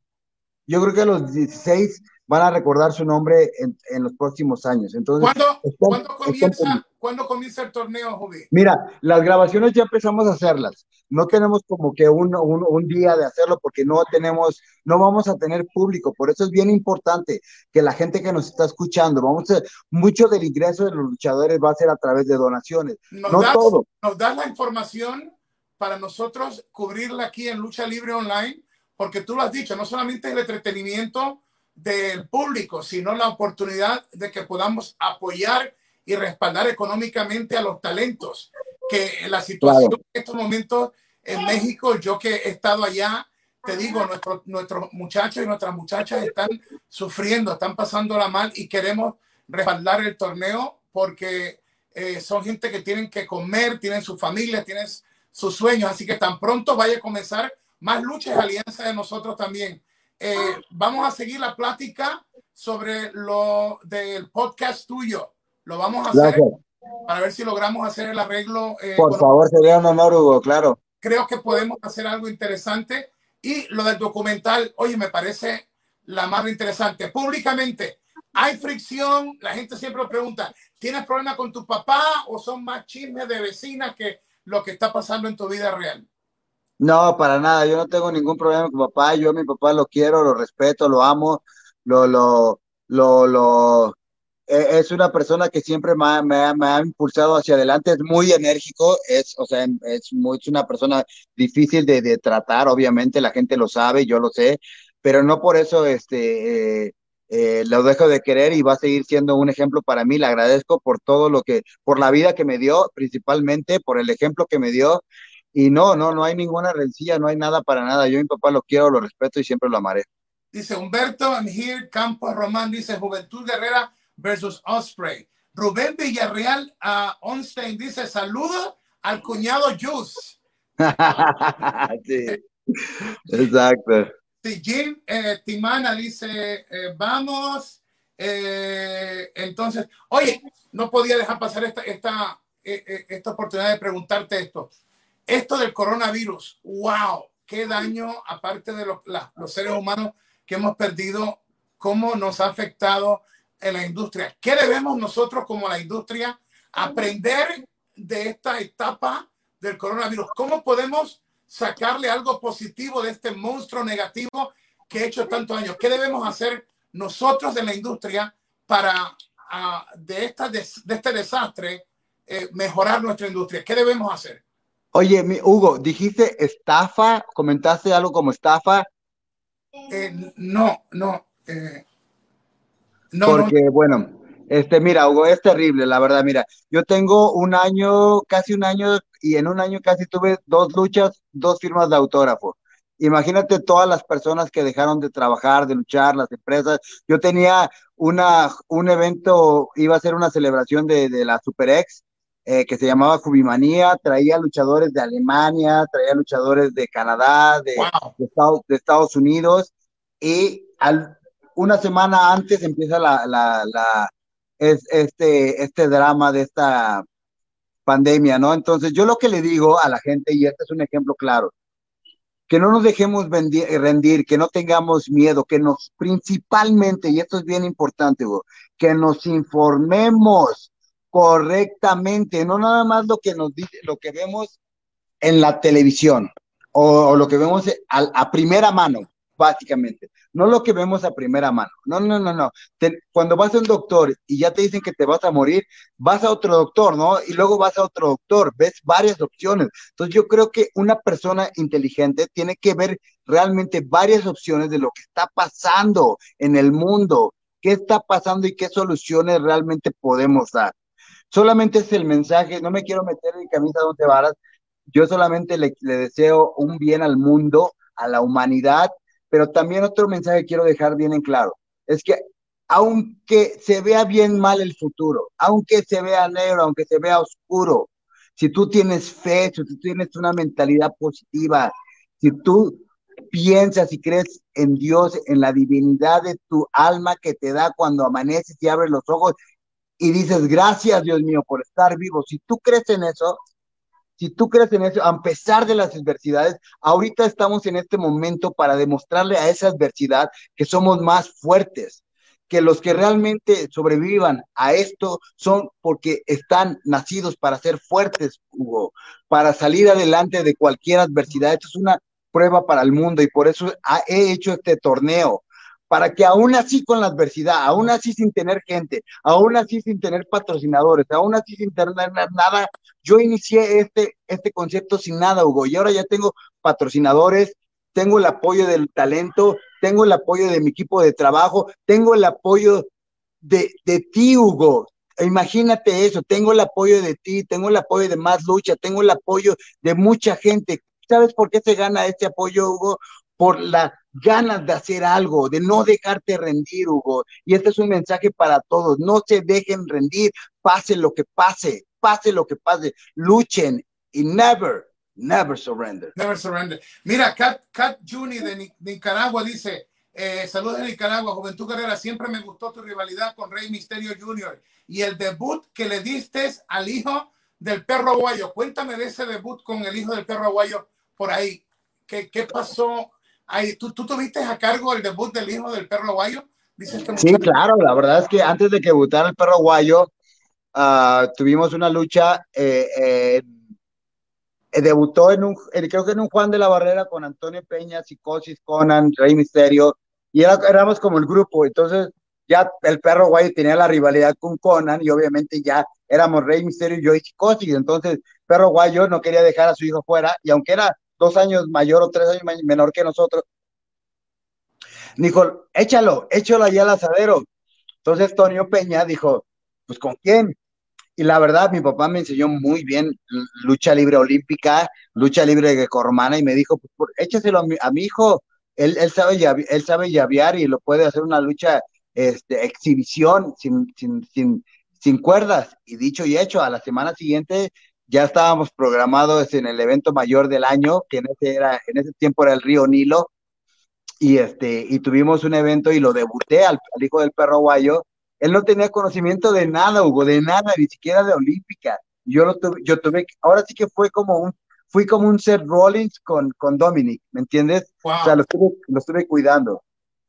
yo creo que los 16 van a recordar su nombre en, en los próximos años. Entonces,
¿Cuándo, comienza, ¿cuándo comienza el torneo?
Mira, las grabaciones ya empezamos a hacerlas. No tenemos como que un, un, un, día de hacerlo porque no tenemos, no vamos a tener público. Por eso es bien importante que la gente que nos está escuchando, vamos a, mucho del ingreso de los luchadores va a ser a través de donaciones.
Nos
no
das,
todo.
Nos das la información para nosotros cubrirla aquí en Lucha Libre Online, porque tú lo has dicho, no solamente el entretenimiento, del público, sino la oportunidad de que podamos apoyar y respaldar económicamente a los talentos. Que la situación claro. en estos momentos en México, yo que he estado allá, te digo, nuestro, nuestros muchachos y nuestras muchachas están sufriendo, están pasándola mal y queremos respaldar el torneo porque eh, son gente que tienen que comer, tienen su familia, tienen sus sueños. Así que tan pronto vaya a comenzar más luchas y alianzas de nosotros también. Eh, vamos a seguir la plática sobre lo del podcast tuyo. Lo vamos a hacer
Gracias.
para ver si logramos hacer el arreglo. Eh,
Por favor, sería un honor, Hugo, claro.
Creo que podemos hacer algo interesante. Y lo del documental, oye, me parece la más interesante. Públicamente, hay fricción, la gente siempre pregunta, ¿tienes problemas con tu papá o son más chismes de vecinas que lo que está pasando en tu vida real?
No, para nada, yo no tengo ningún problema con papá, yo a mi papá lo quiero, lo respeto, lo amo, lo, lo, lo, lo, e, es una persona que siempre me ha, me, ha, me ha, impulsado hacia adelante, es muy enérgico, es, o sea, es, muy, es una persona difícil de, de, tratar, obviamente la gente lo sabe, yo lo sé, pero no por eso este, eh, eh, lo dejo de querer y va a seguir siendo un ejemplo para mí, le agradezco por todo lo que, por la vida que me dio, principalmente, por el ejemplo que me dio, y no, no, no hay ninguna rencilla, no hay nada para nada, yo a mi papá lo quiero, lo respeto y siempre lo amaré.
Dice Humberto, I'm here, Campos Román, dice Juventud Guerrera, versus Osprey. Rubén Villarreal uh, Onstein dice saludo al cuñado Juice.
sí, exacto.
Sí, Jim eh, Timana dice eh, vamos. Eh, entonces, oye, no podía dejar pasar esta, esta, eh, eh, esta oportunidad de preguntarte esto. Esto del coronavirus, wow, qué daño, aparte de los, seres humanos que hemos perdido, cómo nos ha afectado en la industria. ¿Qué debemos nosotros como la industria aprender de esta etapa del coronavirus? ¿Cómo podemos sacarle algo positivo de este monstruo negativo que ha hecho tantos años? ¿Qué debemos hacer nosotros en la industria para uh, de, esta, de, este desastre eh, mejorar nuestra industria? ¿Qué debemos hacer?
Oye, mi, Hugo, dijiste estafa, comentaste algo como estafa.
Eh, no, no. Eh,
no, Porque, no. bueno, este, mira, Hugo, es terrible, la verdad, mira, yo tengo un año, casi un año, y en un año casi tuve dos luchas, dos firmas de autógrafo. Imagínate todas las personas que dejaron de trabajar, de luchar, las empresas. Yo tenía una, un evento, iba a ser una celebración de, de la SuperX, eh, que se llamaba Jubimanía, traía luchadores de Alemania, traía luchadores de Canadá, de,
wow.
de, Estados, de Estados Unidos, y al, una semana antes empieza la, la, la es, este, este drama de esta pandemia, ¿no? Entonces, yo lo que le digo a la gente, y este es un ejemplo claro, que no nos dejemos vendir, rendir, que no tengamos miedo, que nos, principalmente, y esto es bien importante, Hugo, que nos informemos correctamente, no nada más lo que nos dice, lo que vemos en la televisión o, lo que vemos a, a primera mano, básicamente. No lo que vemos a primera mano. No, no, no, no. Te, cuando vas a un doctor y ya te dicen que te vas a morir, vas a otro doctor, ¿no? Y luego vas a otro doctor, ves varias opciones. Entonces yo creo que una persona inteligente tiene que ver realmente varias opciones de lo que está pasando en el mundo, qué está pasando y qué soluciones realmente podemos dar. Solamente es el mensaje, no me quiero meter en camisa de once varas, yo solamente le, le deseo un bien al mundo, a la humanidad pero también otro mensaje quiero dejar bien en claro, es que aunque se vea bien mal el futuro, aunque se vea negro, aunque se vea oscuro, si tú tienes fe, si tú tienes una mentalidad positiva, si tú piensas y crees en Dios, en la divinidad de tu alma que te da cuando amaneces y abres los ojos y dices, gracias Dios mío por estar vivo, si tú crees en eso, si tú crees en eso, a pesar de las adversidades, ahorita estamos en este momento para demostrarle a esa adversidad que somos más fuertes, que los que realmente sobrevivan a esto son porque están nacidos para ser fuertes, Hugo, para salir adelante de cualquier adversidad. Esto es una prueba para el mundo y por eso he hecho este torneo para que aún así con la adversidad, aún así sin tener gente, aún así sin tener patrocinadores, aún así sin tener nada, yo inicié este, este concepto sin nada, Hugo, y ahora ya tengo patrocinadores, tengo el apoyo del talento, tengo el apoyo de mi equipo de trabajo, tengo el apoyo de, de ti, Hugo. Imagínate eso, tengo el apoyo de ti, tengo el apoyo de más lucha, tengo el apoyo de mucha gente. ¿Sabes por qué se gana este apoyo, Hugo? Por la ganas de hacer algo, de no dejarte rendir, Hugo. Y este es un mensaje para todos. No se dejen rendir, pase lo que pase, pase lo que pase. Luchen y never, never surrender.
Never surrender. Mira, Kat, Kat Juni de Nicaragua dice, eh, saludos de Nicaragua, Juventud Carrera, siempre me gustó tu rivalidad con Rey Misterio Jr. y el debut que le diste al hijo del perro aguayo. Cuéntame de ese debut con el hijo del perro aguayo por ahí. ¿Qué, qué pasó Ay, ¿tú, ¿Tú tuviste a cargo el debut del hijo del perro guayo?
sí, claro, la verdad es que antes de que debutara el perro guayo, uh, tuvimos una lucha, eh, eh, debutó en un, creo que en un Juan de la Barrera con Antonio Peña, Psicosis, Conan, Rey Misterio, y era, éramos como el grupo, entonces ya el perro guayo tenía la rivalidad con Conan y obviamente ya éramos Rey Misterio, yo y Psicosis, entonces perro guayo no quería dejar a su hijo fuera y aunque era dos años mayor o tres años menor que nosotros, dijo, échalo, échalo allá al asadero. Entonces Tonio Peña dijo, pues ¿con quién? Y la verdad, mi papá me enseñó muy bien lucha libre olímpica, lucha libre de cormana, y me dijo, pues échaselo a mi, hijo, él, él, sabe, él sabe llavear y lo puede hacer una lucha, este, exhibición, sin, sin, sin, sin cuerdas. Y dicho y hecho, a la semana siguiente ya estábamos programados en el evento mayor del año, que en ese, era, en ese tiempo era el río Nilo, y, este, y tuvimos un evento y lo debuté al, hijo del perro guayo. Él no tenía conocimiento de nada, Hugo, de nada, ni siquiera de olímpica. Yo lo tuve, yo tuve, ahora sí que fue como un, fui como un Seth Rollins con, con Dominic, ¿me entiendes? O sea, lo estuve, lo estuve cuidando.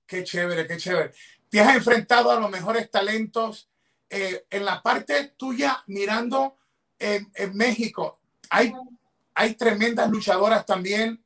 Qué chévere, qué chévere. Te has enfrentado a los mejores talentos eh, en la parte tuya, mirando en, en México. Hay, hay tremendas luchadoras también.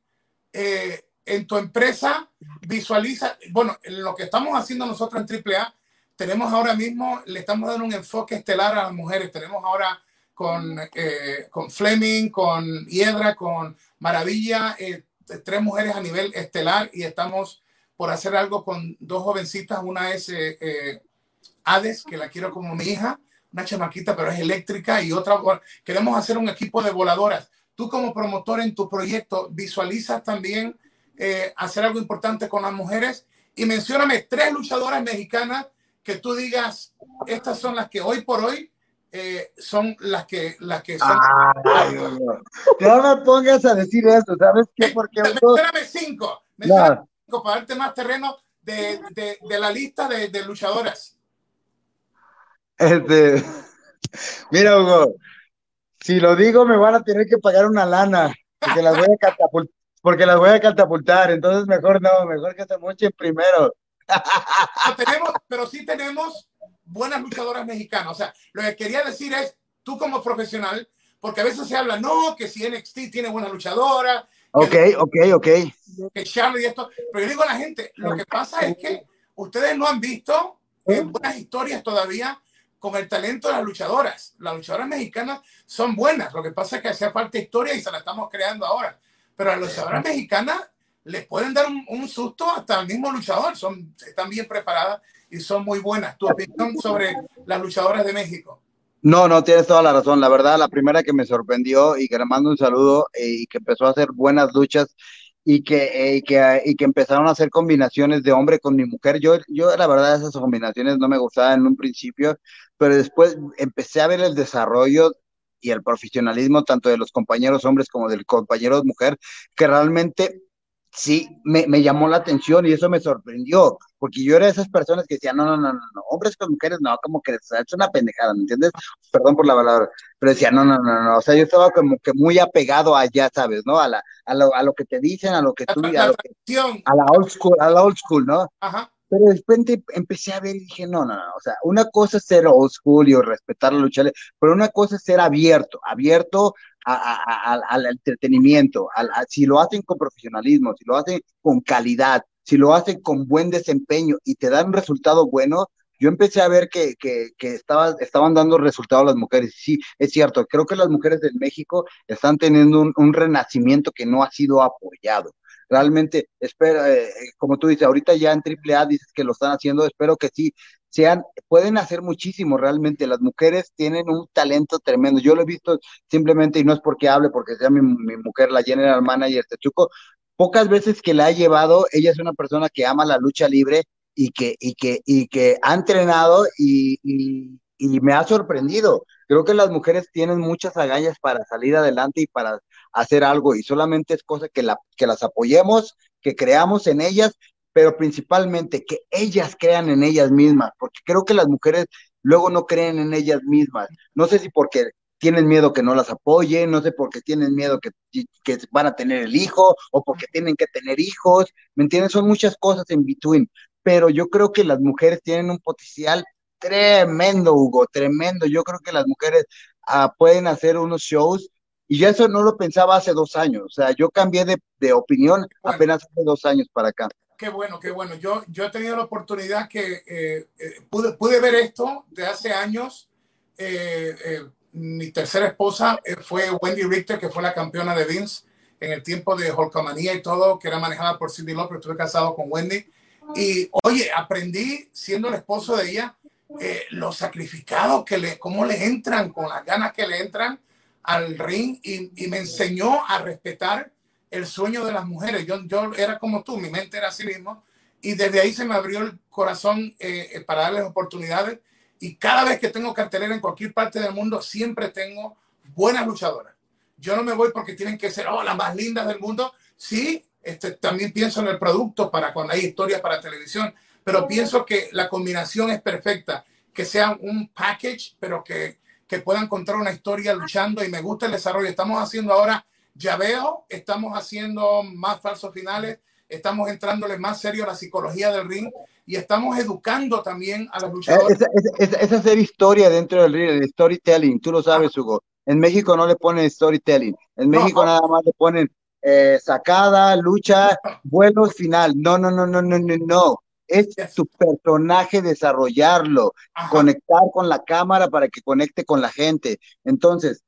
Eh, en tu empresa visualiza, bueno, lo que estamos haciendo nosotros en AAA, tenemos ahora mismo, le estamos dando un enfoque estelar a las mujeres. Tenemos ahora con, eh, con Fleming, con Hiedra, con Maravilla, eh, tres mujeres a nivel estelar y estamos por hacer algo con dos jovencitas. Una es eh, Hades, que la quiero como mi hija, una chamaquita, pero es eléctrica, y otra, queremos hacer un equipo de voladoras. Tú como promotor en tu proyecto, ¿visualizas también eh, hacer algo importante con las mujeres y mencióname tres luchadoras mexicanas que tú digas, estas son las que hoy por hoy eh, son las que las que son.
no. me pongas a decir eso, ¿sabes qué? Porque
mencióname cinco, mencióname cinco para darte más terreno de, de, de la lista de, de, luchadoras.
Este, mira, Hugo, si lo digo me van a tener que pagar una lana, porque las voy a catapultar porque las voy a catapultar, entonces mejor no, mejor que se mochen primero.
tenemos, pero sí tenemos buenas luchadoras mexicanas. O sea, lo que quería decir es, tú como profesional, porque a veces se habla, no, que si NXT tiene buena luchadora.
Ok, ok, ok.
Que Charlie y esto. Pero yo digo a la gente, lo que pasa es que ustedes no han visto eh, buenas historias todavía con el talento de las luchadoras. Las luchadoras mexicanas son buenas. Lo que pasa es que hacía falta historia y se la estamos creando ahora pero a los luchadoras mexicanas les pueden dar un, susto hasta al mismo luchador. Son, están bien preparadas y son muy buenas. ¿Tu opinión sobre las luchadoras de México?
No, no, tienes toda la razón. La verdad, la primera que me sorprendió y que le mando un saludo eh, y que empezó a hacer buenas luchas y que, eh, y que, y que empezaron a hacer combinaciones de hombre con mi mujer. Yo, yo, la verdad, esas combinaciones no me gustaban en un principio, pero después empecé a ver el desarrollo y el profesionalismo tanto de los compañeros hombres como del compañero mujer, que realmente sí me, me, llamó la atención y eso me sorprendió, porque yo era de esas personas que decían, no, no, no, no, hombres con mujeres, no, como que es una pendejada, ¿me entiendes? Perdón por la palabra, pero decía, no, no, no, no, o sea, yo estaba como que muy apegado allá, ¿sabes? ¿No? A, la, a, lo, a lo que te dicen, a lo que tú, a, lo que, a la old school, a la old school, ¿no? Ajá. Pero de repente empecé a ver y dije, no, no, no, o sea, una cosa es ser old school y respetar la lucha, pero una cosa es ser abierto, abierto al entretenimiento, si lo hacen con profesionalismo, si lo hacen con calidad, si lo hacen con buen desempeño y te dan un resultado bueno, yo empecé a ver que, que, estaba, estaban dando resultados las mujeres. Sí, es cierto, creo que las mujeres de México están teniendo un, un renacimiento que no ha sido apoyado realmente espero, eh, como tú dices, ahorita ya en AAA dices que lo están haciendo, espero que sí, sean, pueden hacer muchísimo realmente, las mujeres tienen un talento tremendo, yo lo he visto simplemente, y no es porque hable, porque sea mi, mujer, la general manager de Chuco, pocas veces que la ha llevado, ella es una persona que ama la lucha libre y que, y que, y que ha entrenado y, y me ha sorprendido. Creo que las mujeres tienen muchas agallas para salir adelante y para hacer algo y solamente es cosa que, la, que las apoyemos, que creamos en ellas, pero principalmente que ellas crean en ellas mismas, porque creo que las mujeres luego no creen en ellas mismas. No sé si porque tienen miedo que no las apoyen, no sé por qué tienen miedo que, que van a tener el hijo o porque tienen que tener hijos, ¿me entiendes? Son muchas cosas en between, pero yo creo que las mujeres tienen un potencial tremendo, Hugo, tremendo. Yo creo que las mujeres ah, pueden hacer unos shows y yo eso no lo pensaba hace dos años, o sea, yo cambié de, opinión apenas hace dos años para acá.
Qué bueno, qué bueno. Yo, yo he tenido la oportunidad que eh, eh, pude, pude, ver esto de hace años. Eh, mi tercera esposa fue Wendy Richter, que fue la campeona de Vince en el tiempo de Holcamanía y todo, que era manejada por Cindy López. Estuve casado con Wendy. Y oye, aprendí siendo el esposo de ella eh, lo sacrificado que le, cómo le entran, con las ganas que le entran al ring y, me enseñó a respetar el sueño de las mujeres. Yo, yo era como tú, mi mente era así mismo. Y desde ahí se me abrió el corazón eh, eh, para darles oportunidades. Y cada vez que tengo cartelera en cualquier parte del mundo, siempre tengo buenas luchadoras. Yo no me voy porque tienen que ser oh, las más lindas del mundo. Sí, este, también pienso en el producto para cuando hay historias para televisión, pero pienso que la combinación es perfecta, que sea un package, pero que, que puedan contar una historia luchando y me gusta el desarrollo. Estamos haciendo ahora llaveo, estamos haciendo más falsos finales, estamos entrándole más serio a la psicología del ring y estamos educando también a los luchadores.
Es, hacer historia dentro del ring, el storytelling, tú lo sabes, Hugo. En México no le ponen storytelling, en México nada más le ponen eh, sacada, lucha, vuelo final. No, no, no, no, no, no, no. Es tu personaje desarrollarlo, conectar con la cámara para que conecte con la gente. Entonces,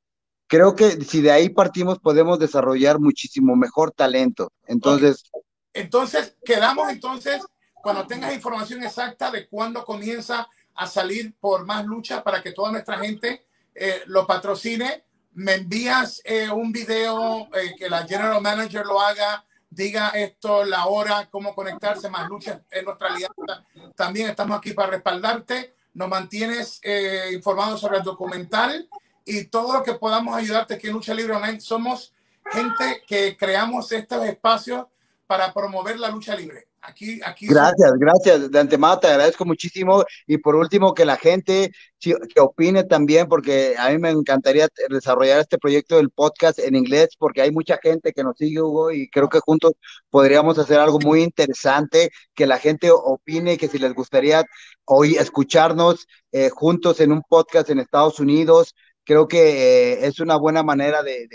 creo que si de ahí partimos podemos desarrollar muchísimo mejor talento. Entonces,
entonces quedamos entonces cuando tengas información exacta de cuándo comienza a salir por más lucha para que toda nuestra gente eh, lo patrocine me envías eh, un video eh, que la general manager lo haga, diga esto, la hora, cómo conectarse, más lucha en nuestra alianza. También estamos aquí para respaldarte. Nos mantienes eh, informados sobre el documental y todo lo que podamos ayudarte aquí en Lucha Libre Online. Somos gente que creamos estos espacios para promover la lucha libre. Aquí, aquí
gracias, gracias. De antemano te agradezco muchísimo. Y por último, que la gente que opine también, porque a mí me encantaría desarrollar este proyecto del podcast en inglés, porque hay mucha gente que nos sigue, Hugo, y creo que juntos podríamos hacer algo muy interesante, que la gente opine, que si les gustaría hoy escucharnos eh, juntos en un podcast en Estados Unidos, creo que eh, es una buena manera de,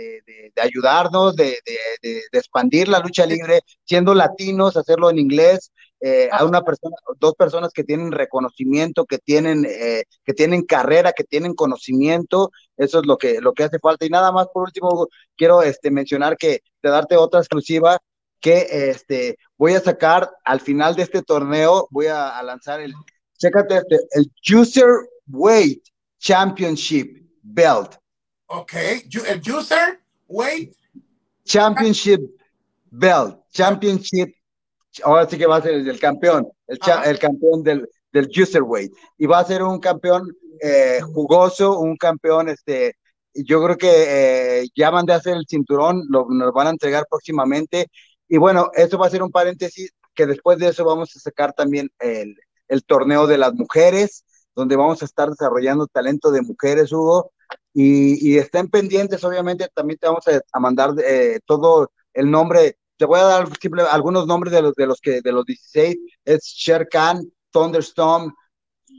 ayudarnos, de, expandir la lucha libre, siendo latinos, hacerlo en inglés, eh, a una persona, dos personas que tienen reconocimiento, que tienen, eh, que tienen carrera, que tienen conocimiento, eso es lo que, lo que hace falta. Y nada más por último, quiero este, mencionar que de darte otra exclusiva, que este, voy a sacar al final de este torneo, voy a, lanzar el, chécate este, el User Weight Championship belt.
Ok, el user weight.
Championship belt, championship. Ahora sí que va a ser el, campeón, el, el campeón del, del user weight. Y va a ser un campeón eh, jugoso, un campeón, este, yo creo que eh, ya van a hacer el cinturón, lo, nos van a entregar próximamente. Y bueno, eso va a ser un paréntesis, que después de eso vamos a sacar también el, el torneo de las mujeres, donde vamos a estar desarrollando talento de mujeres, Hugo, y, estén pendientes, obviamente, también te vamos a, mandar eh, todo el nombre, te voy a dar algunos nombres de los, de los que, de los 16, es Sher Khan, Thunderstorm,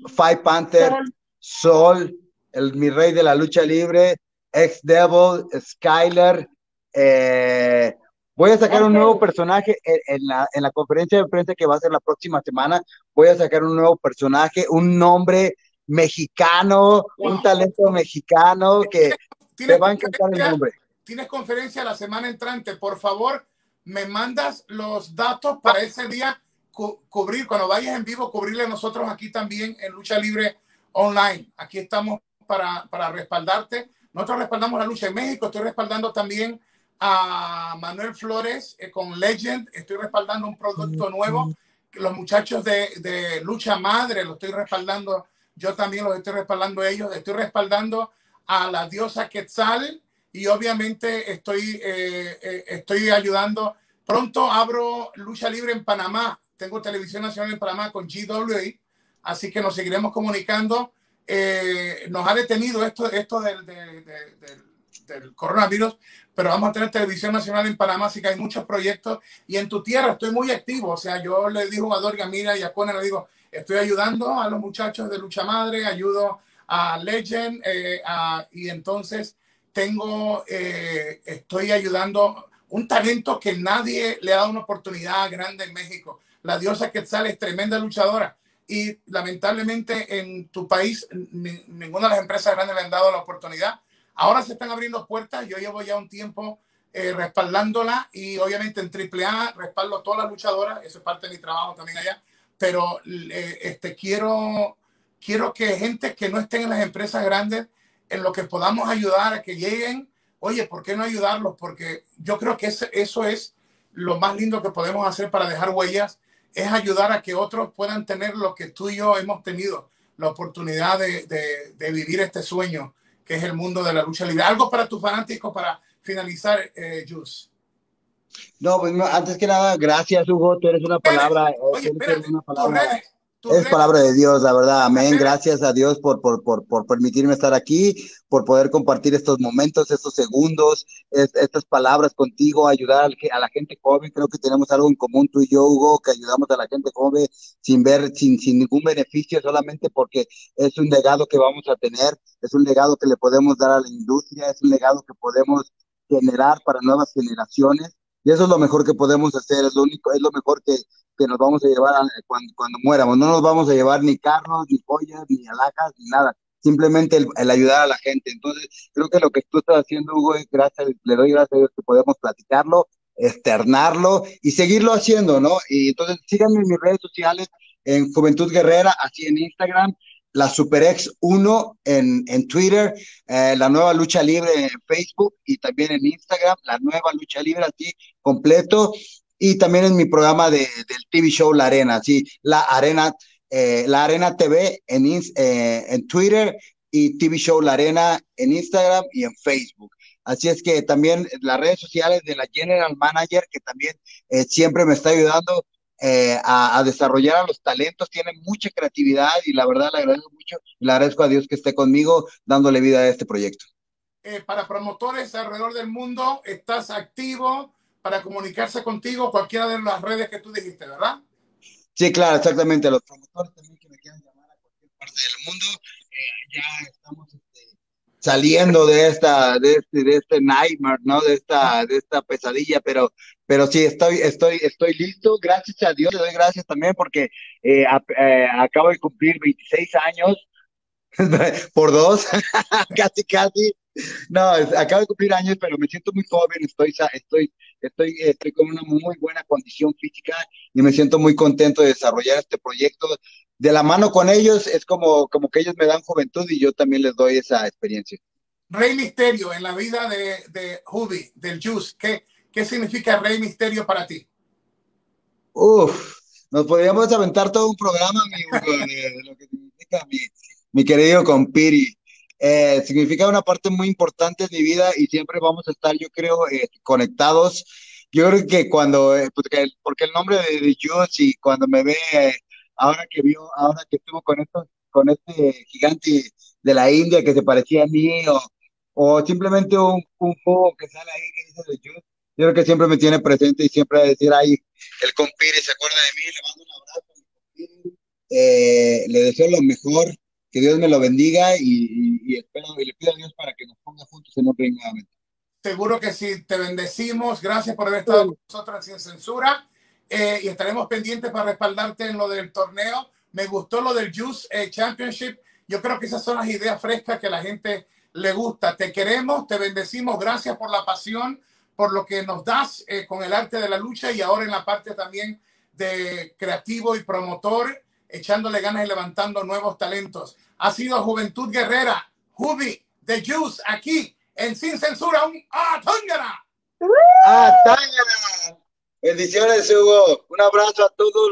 Five Panther, Sol, el mi rey de la lucha libre, Ex Devil, Skyler, eh, Voy a sacar un nuevo personaje en, la, en, la, conferencia de prensa que va a ser la próxima semana. Voy a sacar un nuevo personaje, un nombre mexicano, un talento mexicano que te va a encantar el nombre.
Tienes conferencia la semana entrante, por favor, me mandas los datos para ese día cubrir, cuando vayas en vivo, cubrirle a nosotros aquí también en Lucha Libre Online. Aquí estamos para, para respaldarte. Nosotros respaldamos la lucha en México, estoy respaldando también a Manuel Flores eh, con Legend, estoy respaldando un producto nuevo. Los muchachos de, de Lucha Madre lo estoy respaldando yo también los estoy respaldando a ellos, estoy respaldando a la diosa Quetzal y obviamente estoy, eh, eh, estoy ayudando. Pronto abro lucha libre en Panamá, tengo televisión nacional en Panamá con GWA, así que nos seguiremos comunicando. eh, nos ha detenido esto, esto del, coronavirus, pero vamos a tener televisión nacional en Panamá, así que hay muchos proyectos. Y en tu tierra estoy muy activo. O sea, yo le digo a Dorga Mira y a Cona, le digo, estoy ayudando a los muchachos de Lucha Madre, ayudo a Legend, eh, y entonces tengo, eh, estoy ayudando un talento que nadie le ha dado una oportunidad grande en México. La diosa Quetzal es tremenda luchadora y lamentablemente en tu país ninguna de las empresas grandes le han dado la oportunidad. Ahora se están abriendo puertas. Yo llevo ya un tiempo eh, respaldándola y obviamente en AAA respaldo a todas las luchadoras. Eso es parte de mi trabajo también allá. Pero eh, este, quiero, quiero que gente que no estén en las empresas grandes, en lo que podamos ayudar a que lleguen, oye, ¿por qué no ayudarlos? Porque yo creo que eso es lo más lindo que podemos hacer para dejar huellas es ayudar a que otros puedan tener lo que tú y yo hemos tenido, la oportunidad de, de, vivir este sueño que es el mundo de la lucha libre. Algo para tus fanáticos para finalizar, eh.
No, pues antes que nada, gracias, Hugo. Tú eres una palabra.
Oye, espérate, una palabra
es palabra de Dios, la verdad. Amén. Gracias a Dios por, por, por, por, permitirme estar aquí, por poder compartir estos momentos, estos segundos, estas palabras contigo, ayudar a la gente joven. Creo que tenemos algo en común tú y yo, Hugo, que ayudamos a la gente joven sin ver, sin, sin ningún beneficio, solamente porque es un legado que vamos a tener, es un legado que le podemos dar a la industria, es un legado que podemos generar para nuevas generaciones. Y eso es lo mejor que podemos hacer, es lo único, es lo mejor que, que nos vamos a llevar cuando, cuando muéramos. No nos vamos a llevar ni carros, ni joyas, ni alhajas, ni nada. Simplemente el, ayudar a la gente. Entonces, creo que lo que tú estás haciendo, Hugo, es gracias, le doy gracias a Dios que podemos platicarlo, externarlo y seguirlo haciendo, ¿no? Y entonces, síganme en mis redes sociales, en Juventud Guerrera, así en Instagram, la SuperX 1 en, en Twitter, eh, la nueva lucha libre en Facebook y también en Instagram, la nueva lucha libre así completo y también en mi programa de, del TV show La Arena, sí, La Arena, eh, La Arena TV en, eh, en Twitter y TV show La Arena en Instagram y en Facebook. Así es que también las redes sociales de la General Manager, que también eh, siempre me está ayudando a, a, desarrollar a los talentos, tiene mucha creatividad y la verdad le agradezco mucho le agradezco a Dios que esté conmigo dándole vida a este proyecto.
para promotores alrededor del mundo, estás activo, para comunicarse contigo cualquiera de las redes que tú dijiste, ¿verdad?
Sí, claro, exactamente. Los promotores también que me quieran llamar a cualquier parte del mundo, eh, ya estamos este, saliendo de esta, de este, de este nightmare, ¿no? De esta, de esta pesadilla, pero, pero sí, estoy, estoy, estoy listo. Gracias a Dios, le doy gracias también porque eh, eh, acabo de cumplir 26 años por dos, casi, casi. No, acabo de cumplir años, pero me siento muy joven, estoy, estoy, estoy, estoy con una muy buena condición física y me siento muy contento de desarrollar este proyecto. De la mano con ellos es como, como que ellos me dan juventud y yo también les doy esa experiencia.
Rey Misterio en la vida de, de Hubi, del Juice, ¿qué, ¿qué significa Rey Misterio para ti?
Uf, nos podríamos aventar todo un programa, amigo, de, lo que significa mi, mi querido compiri. Eh, significa una parte muy importante de mi vida y siempre vamos a estar, yo creo, eh, conectados. Yo creo que cuando, eh, porque, porque, el nombre de, de y cuando me ve, ahora que vio, ahora que estuvo con con este gigante de la India que se parecía a mí, o, o simplemente un, un juego que sale ahí que dice de Juice, yo creo que siempre me tiene presente y siempre va a decir, ay, el compiri se acuerda de mí, le mando un abrazo, eh, le deseo lo mejor, que Dios me lo bendiga y, espero y le pido a Dios para que nos ponga juntos en otro nuevamente.
Seguro que sí, te bendecimos. Gracias por haber estado con nosotros sin censura eh, y estaremos pendientes para respaldarte en lo del torneo. Me gustó lo del Juice eh, Championship. Yo creo que esas son las ideas frescas que la gente le gusta. Te queremos, te bendecimos. Gracias por la pasión, por lo que nos das eh, con el arte de la lucha y ahora en la parte también de creativo y promotor echándole ganas y levantando nuevos talentos. Ha sido Juventud Guerrera, Jubi, The Juice, aquí en Sin Censura, un Atángana.
Atángana. Bendiciones, Hugo. Un abrazo a todos.